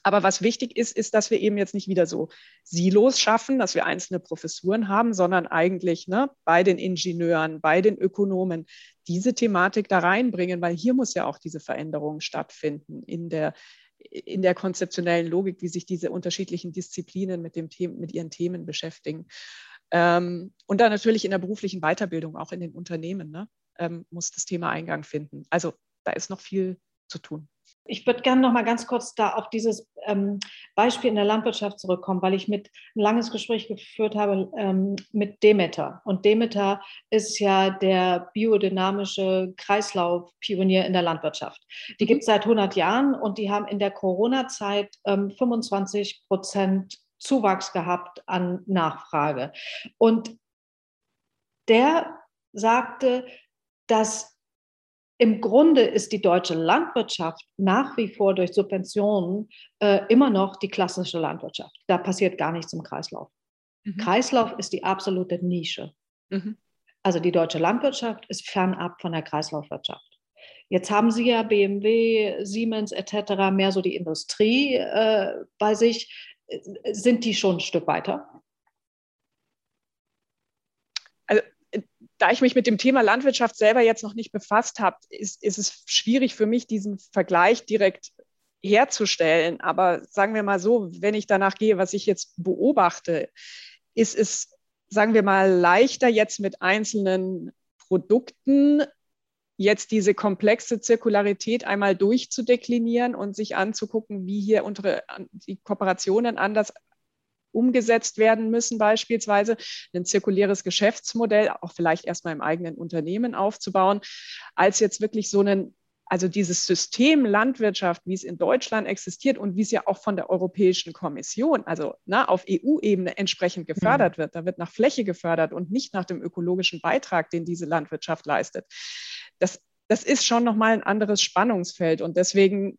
Aber was wichtig ist, ist, dass wir eben jetzt nicht wieder so Silos schaffen, dass wir einzelne Professuren haben, sondern eigentlich ne, bei den Ingenieuren, bei den Ökonomen diese Thematik da reinbringen, weil hier muss ja auch diese Veränderung stattfinden in der, in der konzeptionellen Logik, wie sich diese unterschiedlichen Disziplinen mit, dem Thema, mit ihren Themen beschäftigen. Ähm, und dann natürlich in der beruflichen Weiterbildung, auch in den Unternehmen, ne, ähm, muss das Thema Eingang finden. Also da ist noch viel zu tun. Ich würde gerne noch mal ganz kurz da auf dieses ähm, Beispiel in der Landwirtschaft zurückkommen, weil ich mit ein langes Gespräch geführt habe ähm, mit Demeter. Und Demeter ist ja der biodynamische Kreislaufpionier in der Landwirtschaft. Die mhm. gibt es seit 100 Jahren und die haben in der Corona-Zeit ähm, 25 Prozent Zuwachs gehabt an Nachfrage. Und der sagte, dass im Grunde ist die deutsche Landwirtschaft nach wie vor durch Subventionen äh, immer noch die klassische Landwirtschaft. Da passiert gar nichts im Kreislauf. Mhm. Kreislauf ist die absolute Nische. Mhm. Also die deutsche Landwirtschaft ist fernab von der Kreislaufwirtschaft. Jetzt haben Sie ja BMW, Siemens etc. mehr so die Industrie äh, bei sich. Sind die schon ein Stück weiter? Da ich mich mit dem Thema Landwirtschaft selber jetzt noch nicht befasst habe, ist, ist es schwierig für mich, diesen Vergleich direkt herzustellen. Aber sagen wir mal so, wenn ich danach gehe, was ich jetzt beobachte, ist es sagen wir mal, leichter jetzt mit einzelnen Produkten jetzt diese komplexe Zirkularität einmal durchzudeklinieren und sich anzugucken, wie hier unsere, die Kooperationen anders umgesetzt werden müssen, beispielsweise ein zirkuläres Geschäftsmodell auch vielleicht erstmal im eigenen Unternehmen aufzubauen, als jetzt wirklich so einen also dieses System Landwirtschaft, wie es in Deutschland existiert und wie es ja auch von der Europäischen Kommission, also na, auf EU-Ebene entsprechend gefördert wird, da wird nach Fläche gefördert und nicht nach dem ökologischen Beitrag, den diese Landwirtschaft leistet. Das, das ist schon nochmal ein anderes Spannungsfeld. Und deswegen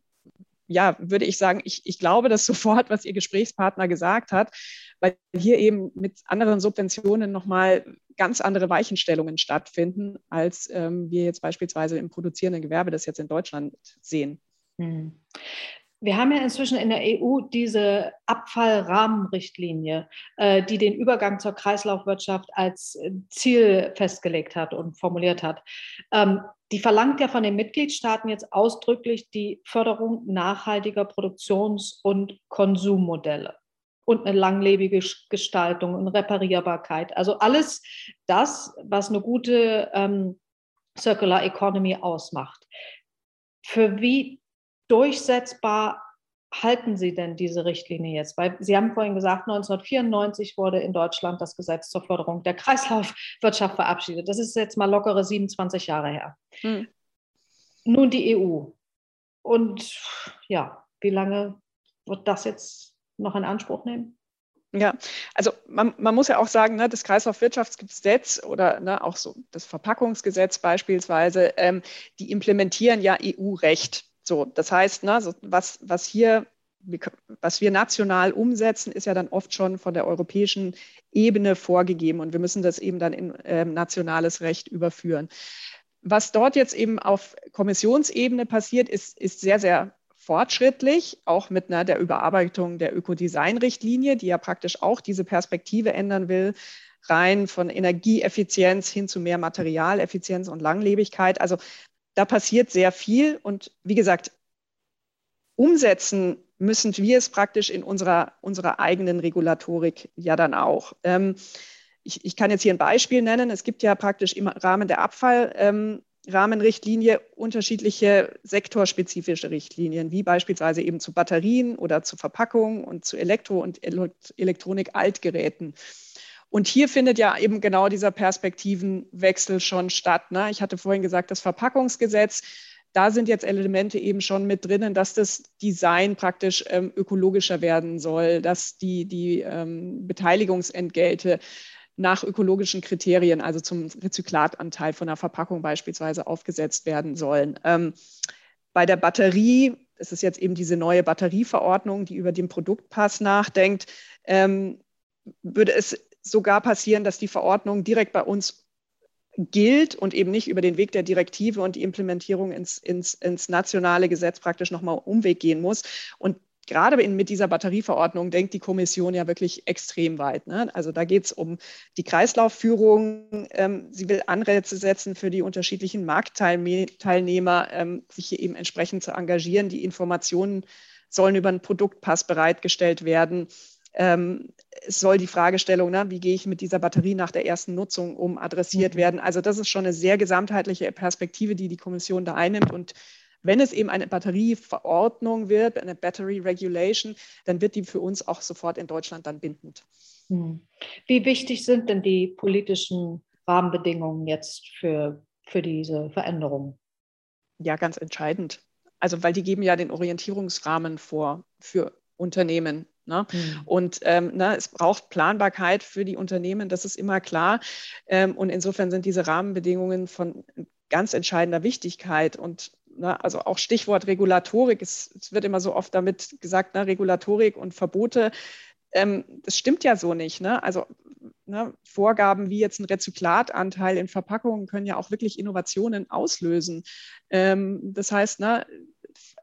ja, würde ich sagen, ich, ich glaube das (laughs) sofort, was Ihr Gesprächspartner gesagt hat, weil hier eben mit anderen Subventionen nochmal ganz andere Weichenstellungen stattfinden, als ähm, wir jetzt beispielsweise im produzierenden Gewerbe das jetzt in Deutschland sehen. Hm. Wir haben ja inzwischen in der EU diese Abfallrahmenrichtlinie, äh, die den Übergang zur Kreislaufwirtschaft als äh, Ziel festgelegt hat und formuliert hat. Ähm, die verlangt ja von den Mitgliedstaaten jetzt ausdrücklich die Förderung nachhaltiger Produktions- und Konsummodelle und eine langlebige Gestaltung und Reparierbarkeit. Also alles das, was eine gute ähm, Circular Economy ausmacht. Für wie durchsetzbar halten Sie denn diese Richtlinie jetzt? Weil Sie haben vorhin gesagt, 1994 wurde in Deutschland das Gesetz zur Förderung der Kreislaufwirtschaft verabschiedet. Das ist jetzt mal lockere 27 Jahre her. Hm. Nun die EU. Und ja, wie lange wird das jetzt noch in Anspruch nehmen? Ja, also man, man, muss ja auch sagen, ne, das Kreislaufwirtschaftsgesetz oder ne, auch so das Verpackungsgesetz beispielsweise, ähm, die implementieren ja EU-Recht. So, das heißt, ne, so was, was hier was wir national umsetzen, ist ja dann oft schon von der europäischen Ebene vorgegeben und wir müssen das eben dann in äh, nationales Recht überführen. Was dort jetzt eben auf Kommissionsebene passiert, ist, ist sehr, sehr fortschrittlich, auch mit einer, der Überarbeitung der Ökodesign-Richtlinie, die ja praktisch auch diese Perspektive ändern will, rein von Energieeffizienz hin zu mehr Materialeffizienz und Langlebigkeit. Also da passiert sehr viel und wie gesagt, umsetzen müssen wir es praktisch in unserer, unserer eigenen Regulatorik ja dann auch. Ähm, ich, ich, kann jetzt hier ein Beispiel nennen. Es gibt ja praktisch im Rahmen der Abfallrahmenrichtlinie ähm, unterschiedliche sektorspezifische Richtlinien, wie beispielsweise eben zu Batterien oder zu Verpackungen und zu Elektro- und Elektronik-Altgeräten. Und hier findet ja eben genau dieser Perspektivenwechsel schon statt. Ne? Ich hatte vorhin gesagt, das Verpackungsgesetz, da sind jetzt Elemente eben schon mit drinnen, dass das Design praktisch ähm, ökologischer werden soll, dass die, die ähm, Beteiligungsentgelte nach ökologischen Kriterien, also zum Rezyklatanteil von der Verpackung beispielsweise, aufgesetzt werden sollen. Ähm, bei der Batterie, das ist jetzt eben diese neue Batterieverordnung, die über den Produktpass nachdenkt, ähm, würde es sogar passieren, dass die Verordnung direkt bei uns gilt und eben nicht über den Weg der Direktive und die Implementierung ins, ins, ins nationale Gesetz praktisch nochmal Umweg gehen muss. Und gerade in, mit dieser Batterieverordnung denkt die Kommission ja wirklich extrem weit. Ne? Also da geht es um die Kreislaufführung. Ähm, sie will Anreize setzen für die unterschiedlichen Marktteilnehmer, ähm, sich hier eben entsprechend zu engagieren. Die Informationen sollen über einen Produktpass bereitgestellt werden. Ähm, es soll die Fragestellung, ne, wie gehe ich mit dieser Batterie nach der ersten Nutzung um, adressiert mhm. werden. Also das ist schon eine sehr gesamtheitliche Perspektive, die die Kommission da einnimmt. Und wenn es eben eine Batterieverordnung wird, eine Battery Regulation, dann wird die für uns auch sofort in Deutschland dann bindend. Mhm. Wie wichtig sind denn die politischen Rahmenbedingungen jetzt für, für diese Veränderung? Ja, ganz entscheidend. Also, weil die geben ja den Orientierungsrahmen vor für Unternehmen. Ne? Mhm. Und ähm, ne, es braucht Planbarkeit für die Unternehmen, das ist immer klar. Ähm, und insofern sind diese Rahmenbedingungen von ganz entscheidender Wichtigkeit. Und ne, also auch Stichwort Regulatorik, es, es, wird immer so oft damit gesagt, ne, Regulatorik und Verbote. Ähm, das stimmt ja so nicht. Ne? Also ne, Vorgaben wie jetzt ein Rezyklatanteil in Verpackungen können ja auch wirklich Innovationen auslösen. Ähm, das heißt, ne,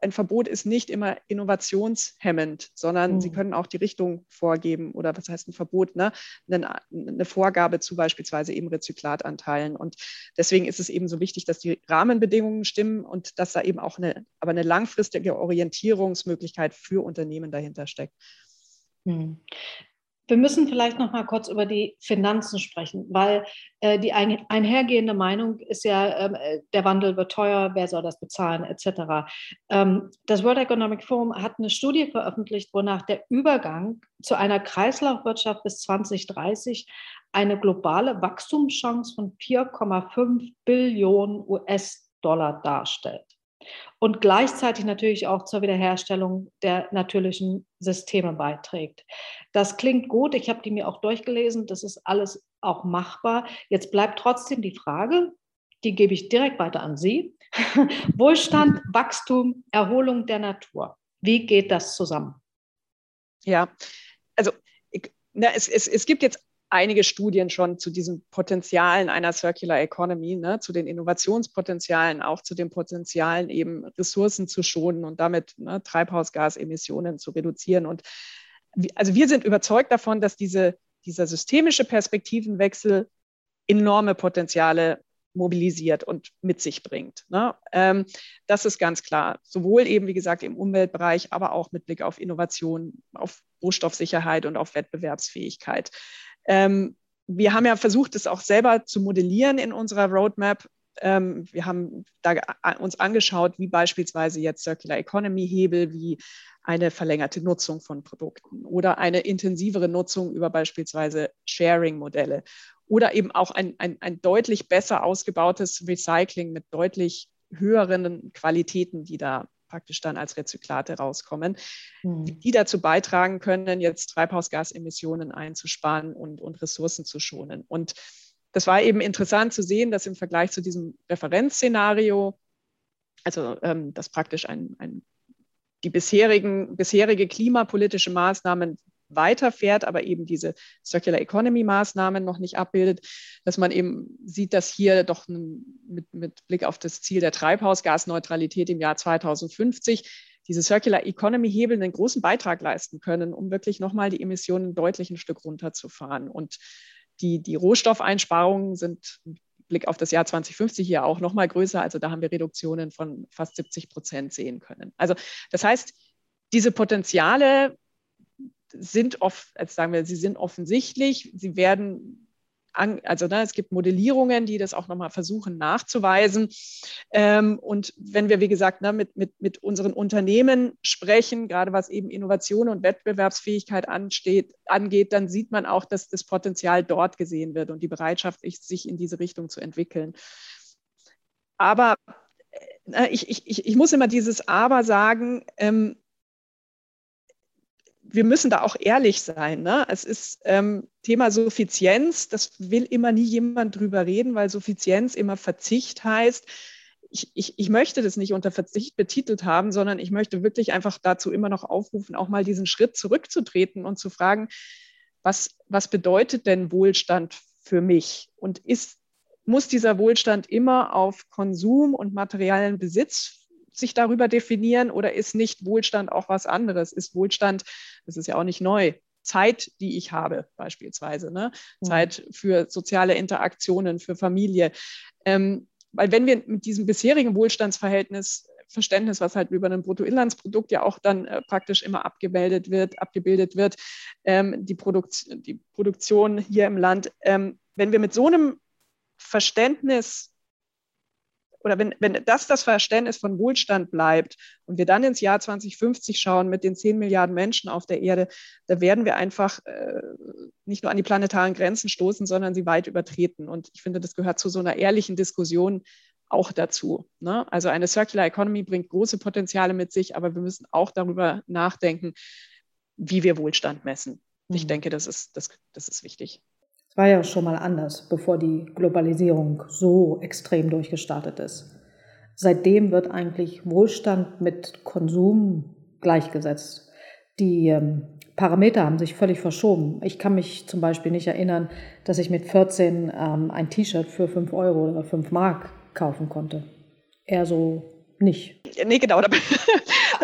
ein Verbot ist nicht immer innovationshemmend, sondern mhm. sie können auch die Richtung vorgeben oder was heißt ein Verbot, ne? eine, eine Vorgabe zu beispielsweise eben Rezyklatanteilen. Und deswegen ist es eben so wichtig, dass die Rahmenbedingungen stimmen und dass da eben auch eine, aber eine langfristige Orientierungsmöglichkeit für Unternehmen dahinter steckt. Wir müssen vielleicht noch mal kurz über die Finanzen sprechen, weil äh, die ein, einhergehende Meinung ist ja, ähm, äh, der Wandel wird teuer, wer soll das bezahlen, etc. Ähm, das World Economic Forum hat eine Studie veröffentlicht, wonach der Übergang zu einer Kreislaufwirtschaft bis 2030 eine globale Wachstumschance von 4,5 Billionen US-Dollar darstellt und gleichzeitig natürlich auch zur Wiederherstellung der natürlichen Systeme beiträgt. Das klingt gut, ich habe die mir auch durchgelesen, das ist alles auch machbar. Jetzt bleibt trotzdem die Frage, die gebe ich direkt weiter an Sie. (laughs) Wohlstand, Wachstum, Erholung der Natur. Wie geht das zusammen? Ja, also ich, na, es, es, es gibt jetzt einige Studien schon zu diesen Potenzialen einer Circular Economy, ne, zu den Innovationspotenzialen, auch zu den Potenzialen, eben Ressourcen zu schonen und damit ne, Treibhausgasemissionen zu reduzieren. Und also wir sind überzeugt davon, dass diese, dieser systemische Perspektivenwechsel enorme Potenziale mobilisiert und mit sich bringt. Ne? Ähm, das ist ganz klar. Sowohl eben, wie gesagt, im Umweltbereich, aber auch mit Blick auf Innovation, auf Rohstoffsicherheit und auf Wettbewerbsfähigkeit. Ähm, wir haben ja versucht, es auch selber zu modellieren in unserer Roadmap. Ähm, wir haben da uns angeschaut, wie beispielsweise jetzt Circular Economy Hebel, wie eine verlängerte Nutzung von Produkten oder eine intensivere Nutzung über beispielsweise Sharing-Modelle oder eben auch ein, ein, ein deutlich besser ausgebautes Recycling mit deutlich höheren Qualitäten, die da praktisch dann als Rezyklate rauskommen, mhm. die dazu beitragen können, jetzt Treibhausgasemissionen einzusparen und, und Ressourcen zu schonen. Und das war eben interessant zu sehen, dass im Vergleich zu diesem Referenzszenario, also ähm, dass praktisch ein, ein, die bisherigen, bisherige klimapolitische Maßnahmen weiterfährt, aber eben diese Circular Economy Maßnahmen noch nicht abbildet, dass man eben sieht, dass hier doch mit, mit Blick auf das Ziel der Treibhausgasneutralität im Jahr 2050 diese Circular Economy Hebel einen großen Beitrag leisten können, um wirklich nochmal die Emissionen deutlich ein Stück runterzufahren. Und die, die Rohstoffeinsparungen sind mit Blick auf das Jahr 2050 hier auch nochmal größer. Also da haben wir Reduktionen von fast 70 Prozent sehen können. Also das heißt, diese Potenziale sind oft, also sagen wir, sie sind offensichtlich, sie werden also ne, es gibt Modellierungen, die das auch nochmal versuchen nachzuweisen. Ähm, und wenn wir, wie gesagt, ne, mit, mit, mit unseren Unternehmen sprechen, gerade was eben Innovation und Wettbewerbsfähigkeit ansteht, angeht, dann sieht man auch, dass das Potenzial dort gesehen wird und die Bereitschaft, sich in diese Richtung zu entwickeln. Aber äh, ich, ich, ich muss immer dieses Aber sagen, ähm, wir müssen da auch ehrlich sein. Ne? Es ist ähm, Thema Suffizienz, das will immer nie jemand drüber reden, weil Suffizienz immer Verzicht heißt. Ich, ich, ich möchte das nicht unter Verzicht betitelt haben, sondern ich möchte wirklich einfach dazu immer noch aufrufen, auch mal diesen Schritt zurückzutreten und zu fragen, was, was bedeutet denn Wohlstand für mich? Und ist, muss dieser Wohlstand immer auf Konsum und materiellen Besitz sich darüber definieren oder ist nicht Wohlstand auch was anderes? Ist Wohlstand, das ist ja auch nicht neu, Zeit, die ich habe, beispielsweise, ne? Mhm. Zeit für soziale Interaktionen, für Familie. Ähm, weil wenn wir mit diesem bisherigen Wohlstandsverhältnis Verständnis, was halt über ein Bruttoinlandsprodukt ja auch dann äh, praktisch immer abgebildet wird, abgebildet wird, ähm, die, Produkt, die Produktion hier im Land. Ähm, wenn wir mit so einem Verständnis oder wenn, wenn das das Verständnis von Wohlstand bleibt und wir dann ins Jahr 2050 schauen mit den 10 Milliarden Menschen auf der Erde, da werden wir einfach äh, nicht nur an die planetaren Grenzen stoßen, sondern sie weit übertreten. Und ich finde, das gehört zu so einer ehrlichen Diskussion auch dazu. Ne? Also eine Circular Economy bringt große Potenziale mit sich, aber wir müssen auch darüber nachdenken, wie wir Wohlstand messen. Ich mhm. denke, das ist, das, das ist wichtig. Es war ja schon mal anders, bevor die Globalisierung so extrem durchgestartet ist. Seitdem wird eigentlich Wohlstand mit Konsum gleichgesetzt. Die ähm, Parameter haben sich völlig verschoben. Ich kann mich zum Beispiel nicht erinnern, dass ich mit 14 ähm, ein T-Shirt für 5 Euro oder 5 Mark kaufen konnte. Eher so nicht. Nee, genau.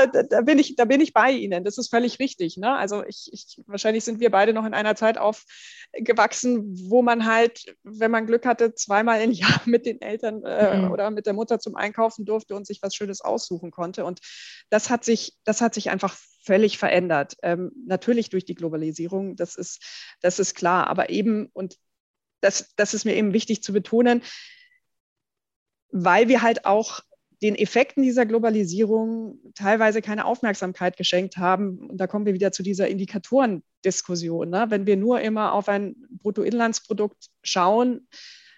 Da, da, bin ich, da bin ich bei Ihnen. Das ist völlig richtig. Ne? Also ich, ich, wahrscheinlich sind wir beide noch in einer Zeit aufgewachsen, wo man halt, wenn man Glück hatte, zweimal im (laughs) Jahr mit den Eltern äh, mhm. oder mit der Mutter zum Einkaufen durfte und sich was Schönes aussuchen konnte. Und das hat sich, das hat sich einfach völlig verändert. Ähm, natürlich durch die Globalisierung, das ist, das ist klar. Aber eben, und das, das ist mir eben wichtig zu betonen, weil wir halt auch den Effekten dieser Globalisierung teilweise keine Aufmerksamkeit geschenkt haben. Und da kommen wir wieder zu dieser Indikatorendiskussion. Ne? Wenn wir nur immer auf ein Bruttoinlandsprodukt schauen,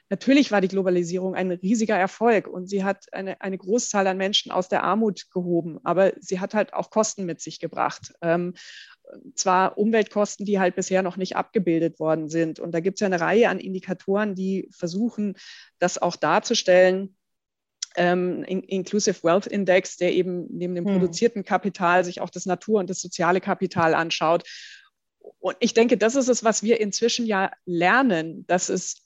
natürlich war die Globalisierung ein riesiger Erfolg und sie hat eine, eine Großzahl an Menschen aus der Armut gehoben, aber sie hat halt auch Kosten mit sich gebracht. Ähm, zwar Umweltkosten, die halt bisher noch nicht abgebildet worden sind. Und da gibt es ja eine Reihe an Indikatoren, die versuchen, das auch darzustellen ähm, Inclusive Wealth Index, der eben neben dem hm. produzierten Kapital sich auch das Natur- und das soziale Kapital anschaut. Und ich denke, das ist es, was wir inzwischen ja lernen, dass es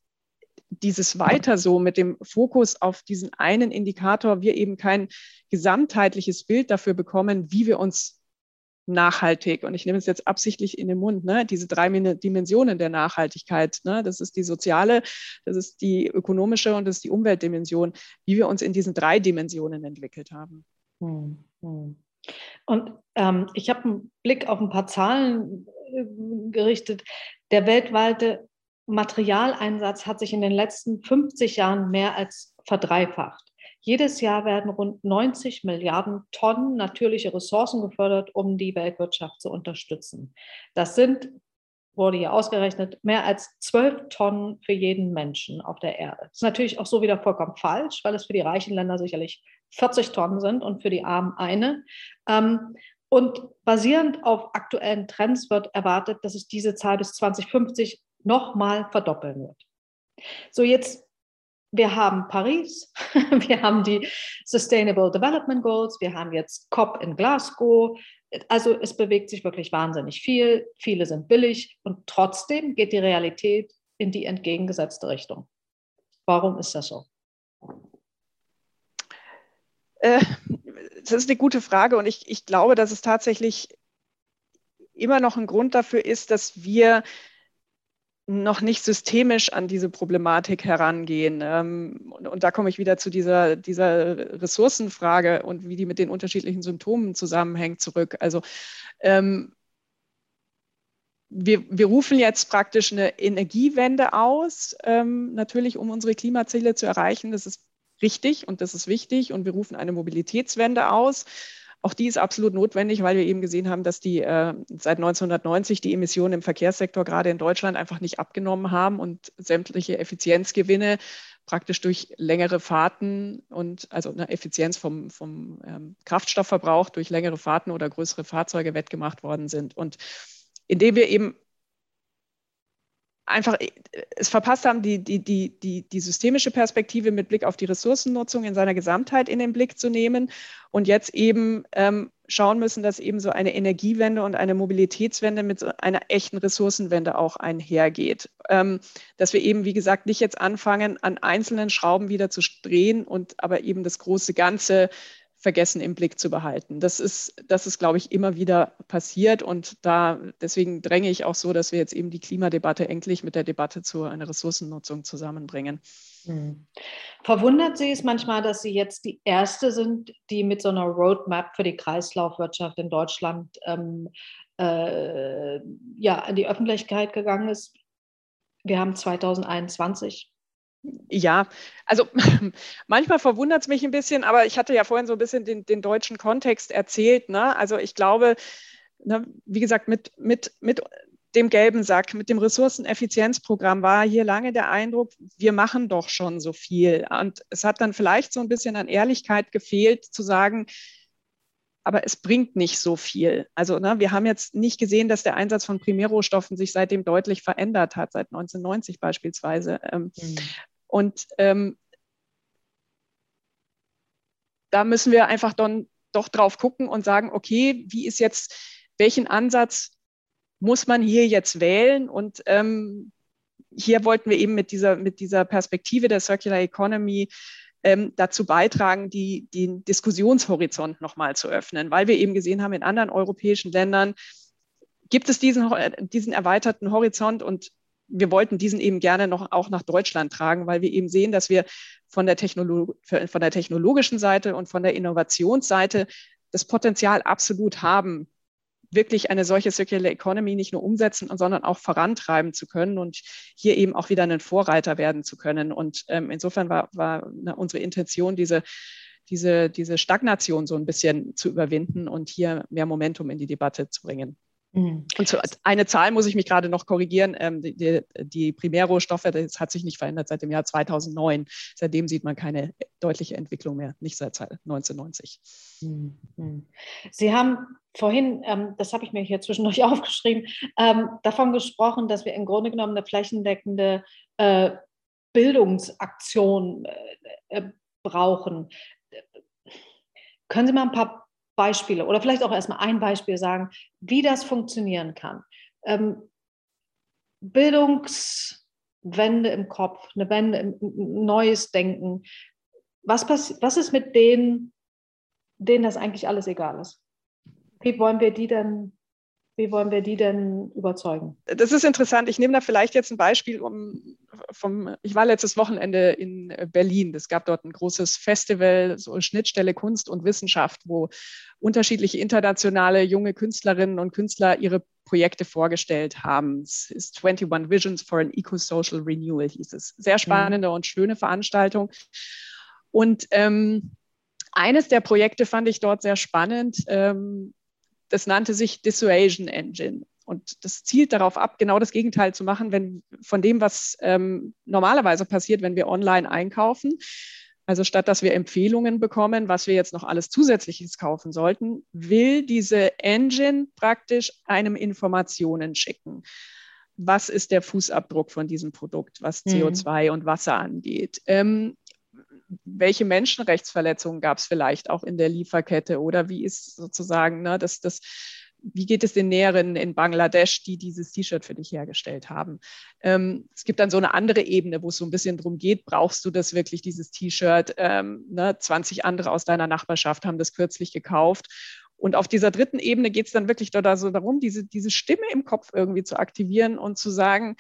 dieses weiter so mit dem Fokus auf diesen einen Indikator, wir eben kein gesamtheitliches Bild dafür bekommen, wie wir uns nachhaltig, und ich nehme es jetzt absichtlich in den Mund, ne, diese drei Dimensionen der Nachhaltigkeit, ne, das ist die soziale, das ist die ökonomische und das ist die Umweltdimension, wie wir uns in diesen drei Dimensionen entwickelt haben. Hm, hm. Und ähm, ich habe einen Blick auf ein paar Zahlen äh, gerichtet. Der weltweite Materialeinsatz hat sich in den letzten 50 Jahren mehr als verdreifacht. Jedes Jahr werden rund 90 Milliarden Tonnen natürliche Ressourcen gefördert, um die Weltwirtschaft zu unterstützen. Das sind, wurde hier ausgerechnet, mehr als 12 Tonnen für jeden Menschen auf der Erde. Das ist natürlich auch so wieder vollkommen falsch, weil es für die reichen Länder sicherlich 40 Tonnen sind und für die Armen eine. Ähm, und basierend auf aktuellen Trends wird erwartet, dass sich diese Zahl bis 2050 nochmal verdoppeln wird. So, jetzt wir haben Paris, (laughs) wir haben die Sustainable Development Goals, wir haben jetzt COP in Glasgow. Also es bewegt sich wirklich wahnsinnig viel. Viele sind billig und trotzdem geht die Realität in die entgegengesetzte Richtung. Warum ist das so? Äh, das ist eine gute Frage und ich, ich glaube, dass es tatsächlich immer noch ein Grund dafür ist, dass wir noch nicht systemisch an diese Problematik herangehen. Ähm, und, da komme ich wieder zu dieser, dieser Ressourcenfrage und wie die mit den unterschiedlichen Symptomen zusammenhängt zurück. Also ähm, wir, wir, rufen jetzt praktisch eine Energiewende aus, ähm, natürlich um unsere Klimaziele zu erreichen. Das ist richtig und das ist wichtig. Und wir rufen eine Mobilitätswende aus. Auch die ist absolut notwendig, weil wir eben gesehen haben, dass die äh, seit 1990 die Emissionen im Verkehrssektor gerade in Deutschland einfach nicht abgenommen haben und sämtliche Effizienzgewinne praktisch durch längere Fahrten und also eine Effizienz vom, vom ähm, Kraftstoffverbrauch durch längere Fahrten oder größere Fahrzeuge wettgemacht worden sind. Und indem wir eben einfach äh, es verpasst haben, die, die, die, die, die systemische Perspektive mit Blick auf die Ressourcennutzung in seiner Gesamtheit in den Blick zu nehmen und jetzt eben ähm, schauen müssen, dass eben so eine Energiewende und eine Mobilitätswende mit einer echten Ressourcenwende auch einhergeht. Ähm, dass wir eben, wie gesagt, nicht jetzt anfangen, an einzelnen Schrauben wieder zu drehen und aber eben das große Ganze vergessen im Blick zu behalten. Das ist, das ist, glaube ich, immer wieder passiert und da deswegen dränge ich auch so, dass wir jetzt eben die Klimadebatte endlich mit der Debatte zu einer Ressourcennutzung zusammenbringen. Hm. Verwundert Sie es manchmal, dass Sie jetzt die erste sind, die mit so einer Roadmap für die Kreislaufwirtschaft in Deutschland ähm, äh, ja, an die Öffentlichkeit gegangen ist? Wir haben 2021. Ja, also (laughs) manchmal verwundert es mich ein bisschen, aber ich hatte ja vorhin so ein bisschen den, den deutschen Kontext erzählt. Ne? Also ich glaube, ne, wie gesagt, mit, mit, mit dem gelben Sack, mit dem Ressourceneffizienzprogramm war hier lange der Eindruck, wir machen doch schon so viel. Und es hat dann vielleicht so ein bisschen an Ehrlichkeit gefehlt, zu sagen, aber es bringt nicht so viel. Also ne, wir haben jetzt nicht gesehen, dass der Einsatz von Primärrohstoffen sich seitdem deutlich verändert hat, seit 1990 beispielsweise. Ähm, mhm. Und ähm, da müssen wir einfach dann doch drauf gucken und sagen, okay, wie ist jetzt, welchen Ansatz muss man hier jetzt wählen? Und ähm, hier wollten wir eben mit dieser, mit dieser Perspektive der Circular Economy ähm, dazu beitragen, die, den Diskussionshorizont nochmal zu öffnen, weil wir eben gesehen haben, in anderen europäischen Ländern gibt es diesen, diesen erweiterten Horizont und wir wollten diesen eben gerne noch auch nach Deutschland tragen, weil wir eben sehen, dass wir von der, Technolog von der technologischen Seite und von der Innovationsseite das Potenzial absolut haben, wirklich eine solche Circular Economy nicht nur umsetzen, sondern auch vorantreiben zu können und hier eben auch wieder ein Vorreiter werden zu können. Und ähm, insofern war, war unsere Intention, diese, diese, diese Stagnation so ein bisschen zu überwinden und hier mehr Momentum in die Debatte zu bringen. Mhm. Und zu, eine Zahl muss ich mich gerade noch korrigieren. Ähm, die, die, die, Primärrohstoffe, das hat sich nicht verändert seit dem Jahr 2009. Seitdem sieht man keine deutliche Entwicklung mehr, nicht seit 1990. Mhm. Sie haben vorhin, ähm, das habe ich mir hier zwischendurch (laughs) aufgeschrieben, ähm, davon gesprochen, dass wir im Grunde genommen eine flächendeckende äh, Bildungsaktion äh, äh, brauchen. Können Sie mal ein paar Beispiele oder vielleicht auch erstmal ein Beispiel sagen, wie das funktionieren kann. Ähm, Bildungswende im Kopf, eine Wende, ein neues Denken. Was, was ist mit denen, denen das eigentlich alles egal ist? Wie wollen wir die denn wie wollen wir die denn überzeugen? Das ist interessant. Ich nehme da vielleicht jetzt ein Beispiel um, vom, ich war letztes Wochenende in Berlin. Es gab dort ein großes Festival, so Schnittstelle Kunst und Wissenschaft, wo unterschiedliche internationale junge Künstlerinnen und Künstler ihre Projekte vorgestellt haben. Es ist 21 Visions for an Eco-Social Renewal, hieß es. Sehr spannende mhm. und schöne Veranstaltung. Und ähm, eines der Projekte fand ich dort sehr spannend. Ähm, das nannte sich Dissuasion Engine. Und das zielt darauf ab, genau das Gegenteil zu machen, wenn von dem, was ähm, normalerweise passiert, wenn wir online einkaufen. Also statt dass wir Empfehlungen bekommen, was wir jetzt noch alles zusätzliches kaufen sollten, will diese Engine praktisch einem Informationen schicken. Was ist der Fußabdruck von diesem Produkt, was CO2 mhm. und Wasser angeht? Ähm, welche Menschenrechtsverletzungen gab es vielleicht auch in der Lieferkette oder wie ist sozusagen ne, das, das, wie geht es den Näheren in Bangladesch, die dieses T-Shirt für dich hergestellt haben? Ähm, es gibt dann so eine andere Ebene, wo es so ein bisschen darum geht, brauchst du das wirklich, dieses T-Shirt? Ähm, ne, 20 andere aus deiner Nachbarschaft haben das kürzlich gekauft. Und auf dieser dritten Ebene geht es dann wirklich da so darum, diese, diese Stimme im Kopf irgendwie zu aktivieren und zu sagen,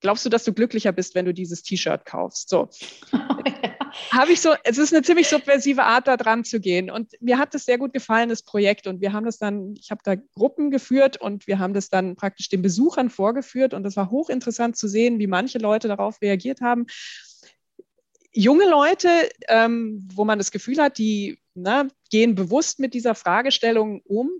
glaubst du, dass du glücklicher bist, wenn du dieses T-Shirt kaufst? So. (laughs) habe ich so, es ist eine ziemlich subversive Art, da dran zu gehen. Und mir hat das sehr gut gefallen, das Projekt. Und wir haben das dann, ich habe da Gruppen geführt und wir haben das dann praktisch den Besuchern vorgeführt. Und das war hochinteressant zu sehen, wie manche Leute darauf reagiert haben. Junge Leute, ähm, wo man das Gefühl hat, die na, gehen bewusst mit dieser Fragestellung um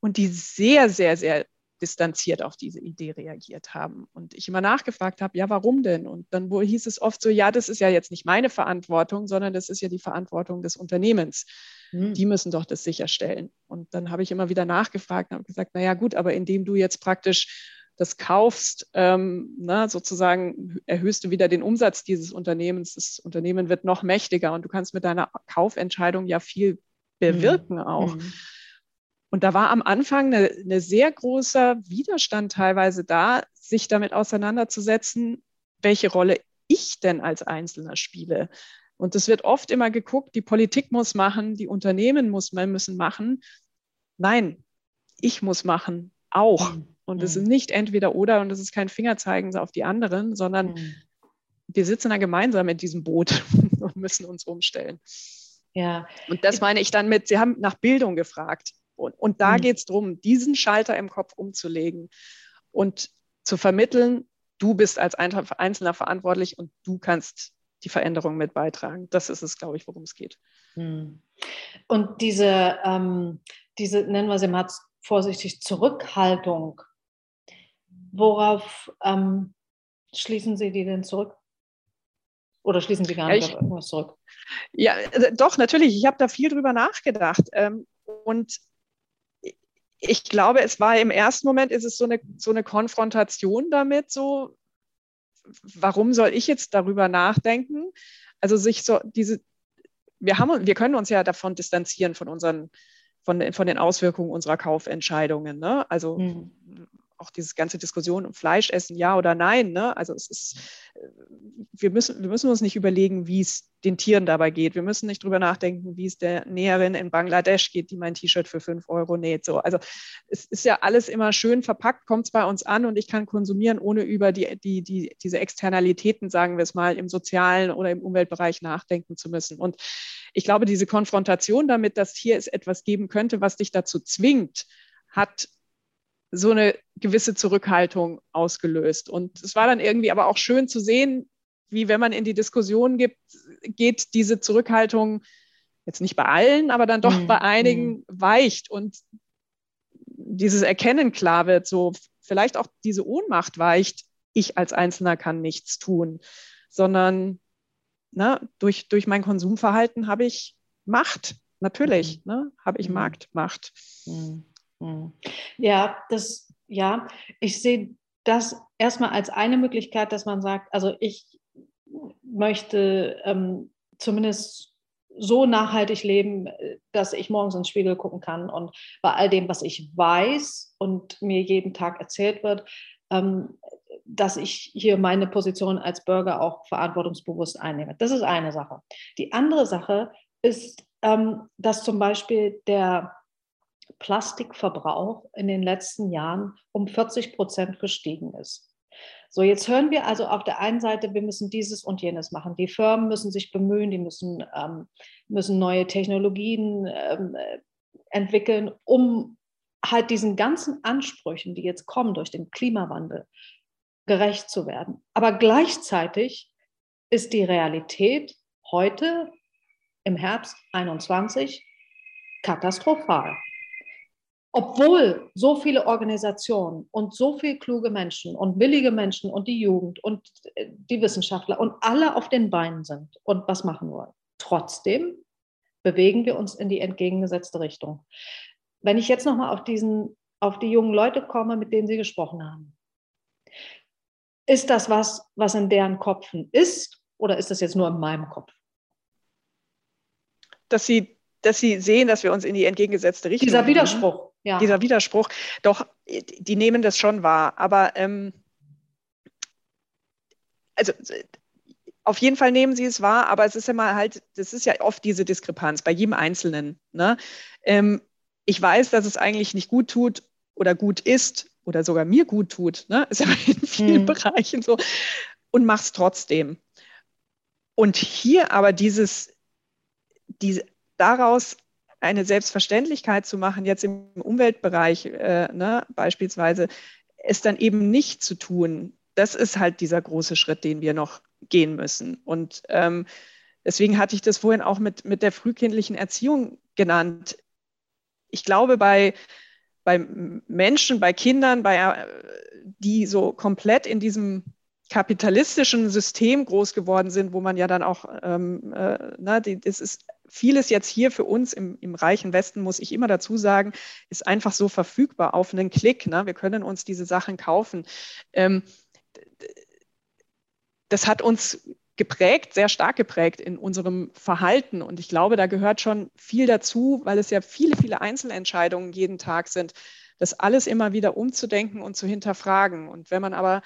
und die sehr, sehr, sehr distanziert auf diese Idee reagiert haben. Und ich immer nachgefragt habe, ja, warum denn? Und dann wo hieß es oft so, ja, das ist ja jetzt nicht meine Verantwortung, sondern das ist ja die Verantwortung des Unternehmens. Mhm. Die müssen doch das sicherstellen. Und dann habe ich immer wieder nachgefragt und habe gesagt, naja gut, aber indem du jetzt praktisch das kaufst, ähm, na, sozusagen erhöhst du wieder den Umsatz dieses Unternehmens. Das Unternehmen wird noch mächtiger und du kannst mit deiner Kaufentscheidung ja viel bewirken mhm. auch. Mhm. Und da war am Anfang eine, eine sehr großer Widerstand teilweise da, sich damit auseinanderzusetzen, welche Rolle ich denn als Einzelner spiele. Und es wird oft immer geguckt, die Politik muss machen, die Unternehmen muss, müssen machen. Nein, ich muss machen, auch. Mhm. Und es mhm. ist nicht entweder oder und es ist kein Fingerzeigen auf die anderen, sondern mhm. wir sitzen da gemeinsam in diesem Boot (laughs) und müssen uns umstellen. Ja. Und das meine ich dann mit, Sie haben nach Bildung gefragt. Und, und da mhm. geht es darum, diesen Schalter im Kopf umzulegen und zu vermitteln, du bist als Einzelner verantwortlich und du kannst die Veränderung mit beitragen. Das ist es, glaube ich, worum es geht. Mhm. Und diese, ähm, diese, nennen wir sie mal vorsichtig, Zurückhaltung, worauf ähm, schließen Sie die denn zurück? Oder schließen Sie gar nicht ja, ich, auf irgendwas zurück? Ja, äh, doch, natürlich. Ich habe da viel drüber nachgedacht. Ähm, und ich glaube, es war im ersten Moment, ist es so eine, so eine Konfrontation damit, so, warum soll ich jetzt darüber nachdenken? Also sich so diese, wir haben, wir können uns ja davon distanzieren von unseren, von, von den Auswirkungen unserer Kaufentscheidungen. Ne? Also mhm. Auch diese ganze Diskussion um Fleisch essen, ja oder nein. Ne? Also es ist, äh, wir müssen, wir müssen uns nicht überlegen, wie es den Tieren dabei geht. Wir müssen nicht drüber nachdenken, wie es der Näherin in Bangladesch geht, die mein T-Shirt für fünf Euro näht. So, also es ist ja alles immer schön verpackt, kommt es bei uns an und ich kann konsumieren, ohne über die, die, die, diese Externalitäten, sagen wir es mal, im sozialen oder im Umweltbereich nachdenken zu müssen. Und ich glaube, diese Konfrontation damit, dass hier es etwas geben könnte, was dich dazu zwingt, hat so eine gewisse Zurückhaltung ausgelöst. Und es war dann irgendwie aber auch schön zu sehen, wie wenn man in die Diskussion gibt, geht diese Zurückhaltung jetzt nicht bei allen, aber dann doch mhm. bei einigen mhm. weicht und dieses Erkennen klar wird, so vielleicht auch diese Ohnmacht weicht, ich als Einzelner kann nichts tun, sondern na, durch, durch mein Konsumverhalten habe ich Macht, natürlich, mhm. ne, habe ich. Marktmacht. Mhm. Hm. Ja, das, ja, ich sehe das erstmal als eine Möglichkeit, dass man sagt, also ich möchte ähm, zumindest so nachhaltig leben, dass ich morgens ins Spiegel gucken kann und bei all dem, was ich weiß und mir jeden Tag erzählt wird, ähm, dass ich hier meine Position als Bürger auch verantwortungsbewusst einnehme. Das ist eine Sache. Die andere Sache ist, ähm, dass zum Beispiel der Plastikverbrauch in den letzten Jahren um 40 Prozent gestiegen ist. So, jetzt hören wir also auf der einen Seite, wir müssen dieses und jenes machen. Die Firmen müssen sich bemühen, die müssen, ähm, müssen neue Technologien ähm, entwickeln, um halt diesen ganzen Ansprüchen, die jetzt kommen durch den Klimawandel, gerecht zu werden. Aber gleichzeitig ist die Realität heute im Herbst 21 katastrophal obwohl so viele Organisationen und so viele kluge Menschen und willige Menschen und die Jugend und äh, die Wissenschaftler und alle auf den Beinen sind und was machen wollen. Trotzdem bewegen wir uns in die entgegengesetzte Richtung. Wenn ich jetzt nochmal auf diesen, auf die jungen Leute komme, mit denen Sie gesprochen haben, ist das was, was in deren Kopfen ist oder ist das jetzt nur in meinem Kopf? Dass sie, dass sie sehen, dass wir uns in die entgegengesetzte Richtung. Dieser Widerspruch ja. dieser Widerspruch. Doch, die nehmen das schon wahr. Aber ähm, also auf jeden Fall nehmen sie es wahr, aber es ist ja mal halt, das ist ja oft diese Diskrepanz bei jedem Einzelnen. Ne? Ähm, ich weiß, dass es eigentlich nicht gut tut oder gut ist oder sogar mir gut tut. Ne? (laughs) Ist ja in vielen hm. Bereichen so. Und mach's trotzdem. Und hier aber dieses, diese, daraus eine Selbstverständlichkeit zu machen, jetzt im Umweltbereich äh, ne, beispielsweise, es dann eben nicht zu tun, das ist halt dieser große Schritt, den wir noch gehen müssen. Und ähm, deswegen hatte ich das vorhin auch mit, mit der frühkindlichen Erziehung genannt. Ich glaube, bei, bei Menschen, bei Kindern, bei, äh, die so komplett in diesem kapitalistischen System groß geworden sind, wo man ja dann auch, ähm, äh, na, die, das ist vieles jetzt hier für uns im, im, reichen Westen, muss ich immer dazu sagen, ist einfach so verfügbar auf einen Klick. Ne? Wir können uns diese Sachen kaufen. Ähm, das hat uns geprägt, sehr stark geprägt in unserem Verhalten. Und ich glaube, da gehört schon viel dazu, weil es ja viele, viele Einzelentscheidungen jeden Tag sind, das alles immer wieder umzudenken und zu hinterfragen. Und wenn man aber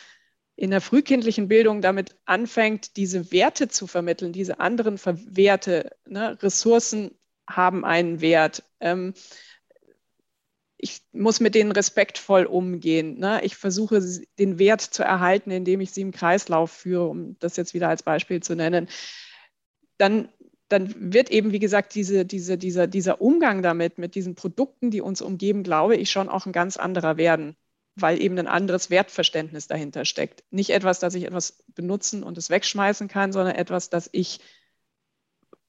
in der frühkindlichen Bildung damit anfängt, diese Werte zu vermitteln, diese anderen Werte, ne, Ressourcen haben einen Wert. Ähm, ich muss mit denen respektvoll umgehen. Ne? Ich versuche den Wert zu erhalten, indem ich sie im Kreislauf führe, um das jetzt wieder als Beispiel zu nennen. Dann, dann wird eben, wie gesagt, diese, diese, dieser, dieser Umgang damit, mit diesen Produkten, die uns umgeben, glaube ich, schon auch ein ganz anderer werden weil eben ein anderes Wertverständnis dahinter steckt. Nicht etwas, dass ich etwas benutzen und es wegschmeißen kann, sondern etwas, das ich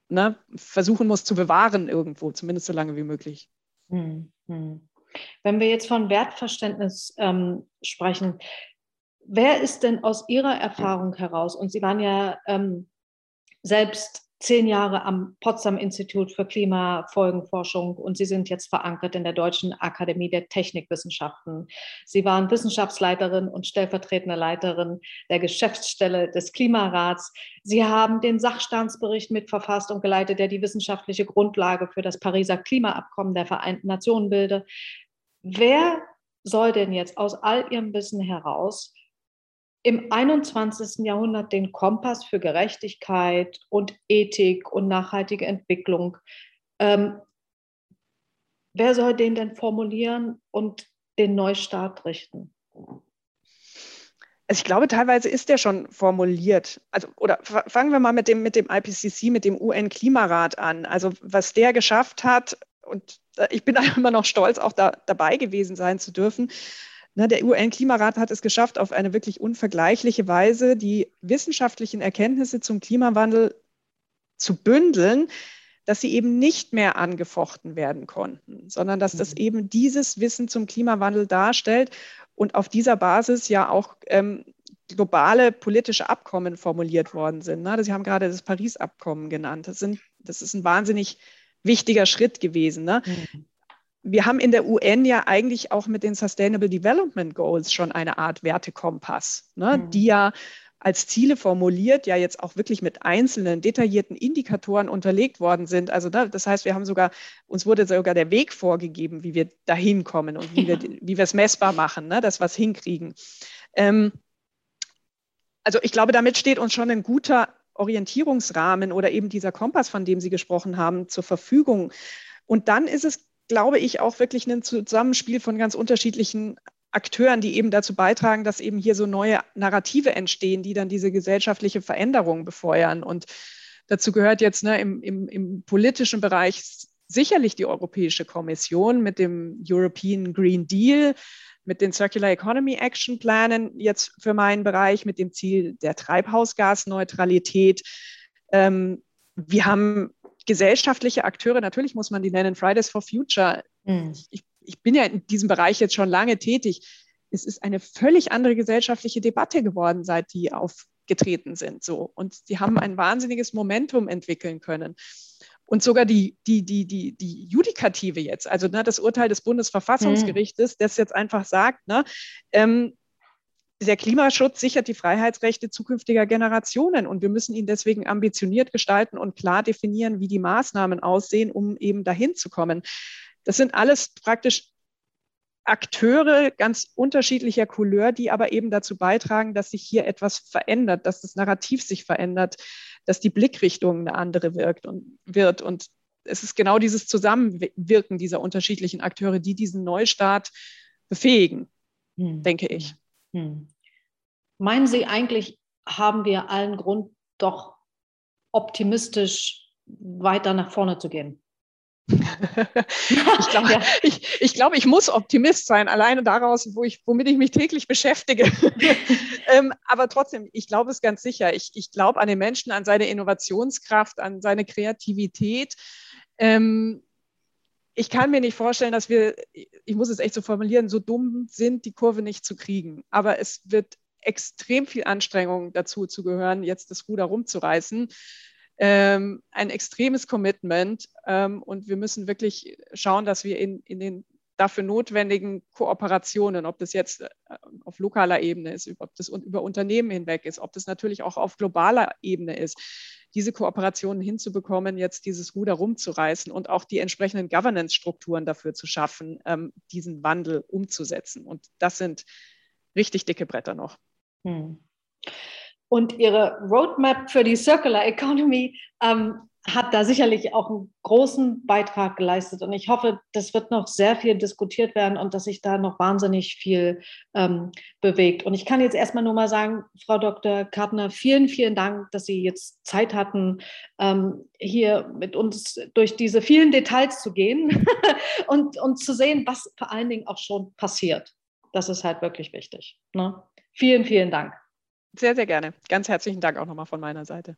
ne, versuchen muss zu bewahren irgendwo, zumindest so lange wie möglich. Hm, hm. Wenn wir jetzt von Wertverständnis ähm, sprechen, wer ist denn aus Ihrer Erfahrung heraus, und Sie waren ja ähm, selbst zehn Jahre am Potsdam Institut für Klimafolgenforschung und Sie sind jetzt verankert in der Deutschen Akademie der Technikwissenschaften. Sie waren Wissenschaftsleiterin und stellvertretende Leiterin der Geschäftsstelle des Klimarats. Sie haben den Sachstandsbericht mitverfasst und geleitet, der die wissenschaftliche Grundlage für das Pariser Klimaabkommen der Vereinten Nationen bildet. Wer soll denn jetzt aus all ihrem Wissen heraus im 21. Jahrhundert den Kompass für Gerechtigkeit und Ethik und nachhaltige Entwicklung, ähm, wer soll den denn formulieren und den Neustart richten? Also ich glaube, teilweise ist der schon formuliert. Also, oder fangen wir mal mit dem, mit dem IPCC, mit dem UN-Klimarat an. Also was der geschafft hat, und ich bin (laughs) immer noch stolz, auch da, dabei gewesen sein zu dürfen. Ne, der UN-Klimarat hat es geschafft, auf eine wirklich unvergleichliche Weise die wissenschaftlichen Erkenntnisse zum Klimawandel zu bündeln, dass sie eben nicht mehr angefochten werden konnten, sondern dass das mhm. eben dieses Wissen zum Klimawandel darstellt und auf dieser Basis ja auch ähm, globale politische Abkommen formuliert worden sind. Ne? Sie haben gerade das Paris-Abkommen genannt. Das, sind, das ist ein wahnsinnig wichtiger Schritt gewesen. Ne? Mhm. Wir haben in der UN ja eigentlich auch mit den Sustainable Development Goals schon eine Art Wertekompass, ne? Mhm. die ja als Ziele formuliert, ja jetzt auch wirklich mit einzelnen detaillierten Indikatoren unterlegt worden sind. Also ne, das heißt, wir haben sogar, uns wurde sogar der Weg vorgegeben, wie wir dahin kommen und wie, ja. wir, wie wir es messbar machen, ne, dass wir es hinkriegen. Ähm, also ich glaube, damit steht uns schon ein guter Orientierungsrahmen oder eben dieser Kompass, von dem Sie gesprochen haben, zur Verfügung. Und dann ist es, glaube ich, auch wirklich ein Zusammenspiel von ganz unterschiedlichen Akteuren, die eben dazu beitragen, dass eben hier so neue Narrative entstehen, die dann diese gesellschaftliche Veränderung befeuern. Und dazu gehört jetzt ne, im, im, im politischen Bereich sicherlich die Europäische Kommission mit dem European Green Deal, mit den Circular Economy Action Planen jetzt für meinen Bereich, mit dem Ziel der Treibhausgasneutralität. Ähm, wir haben gesellschaftliche Akteure, natürlich muss man die nennen, Fridays for Future. Mhm. Ich, ich bin ja in diesem Bereich jetzt schon lange tätig. Es ist eine völlig andere gesellschaftliche Debatte geworden, seit die aufgetreten sind. So. Und sie haben ein wahnsinniges Momentum entwickeln können. Und sogar die, die, die, die, die Judikative jetzt, also ne, das Urteil des Bundesverfassungsgerichtes, mhm. das jetzt einfach sagt, ne, ähm, der Klimaschutz sichert die Freiheitsrechte zukünftiger Generationen und wir müssen ihn deswegen ambitioniert gestalten und klar definieren, wie die Maßnahmen aussehen, um eben dahin zu kommen. Das sind alles praktisch Akteure ganz unterschiedlicher Couleur, die aber eben dazu beitragen, dass sich hier etwas verändert, dass das Narrativ sich verändert, dass die Blickrichtung eine andere wirkt und wird. Und es ist genau dieses Zusammenwirken dieser unterschiedlichen Akteure, die diesen Neustart befähigen, hm. denke ich. Hm. Meinen Sie eigentlich, haben wir allen Grund, doch optimistisch weiter nach vorne zu gehen? ich, glaube, ja. (laughs) ich, ich, glaube, ich muss Optimist sein, alleine daraus, wo ich, womit ich mich täglich beschäftige. (laughs) ähm, aber trotzdem, ich glaube es ganz sicher. Ich, ich glaube an den Menschen, an seine Innovationskraft, an seine Kreativität. Ähm, ich kann mir nicht vorstellen, dass wir, ich muss es echt so formulieren, so dumm sind, die Kurve nicht zu kriegen. Aber es wird extrem viel Anstrengung dazu zu gehören, jetzt das Ruder rumzureißen ähm, ein extremes Commitment ähm, und wir müssen wirklich schauen, dass wir in, in den dafür notwendigen Kooperationen, ob das jetzt äh, auf lokaler Ebene ist, ob das über Unternehmen hinweg ist, ob das natürlich auch auf globaler Ebene ist, diese Kooperationen hinzubekommen, jetzt dieses Ruder rumzureißen und auch die entsprechenden Governance-Strukturen dafür zu schaffen, ähm, diesen Wandel umzusetzen. Und das sind richtig dicke Bretter noch. Hm. Und ihre Roadmap für die Circular Economy ähm, hat da sicherlich auch einen großen Beitrag geleistet. Und ich hoffe, das wird noch sehr viel diskutiert werden und dass sich da noch wahnsinnig viel ähm, bewegt. Und ich kann jetzt erstmal nur mal sagen, Frau Dr. Kartner, vielen, vielen Dank, dass Sie jetzt Zeit hatten, ähm, hier mit uns durch diese vielen Details zu gehen (laughs) und, und zu sehen, was vor allen Dingen auch schon passiert. Das ist halt wirklich wichtig. Ne? Vielen, vielen Dank. Sehr, sehr gerne. Ganz herzlichen Dank auch nochmal von meiner Seite.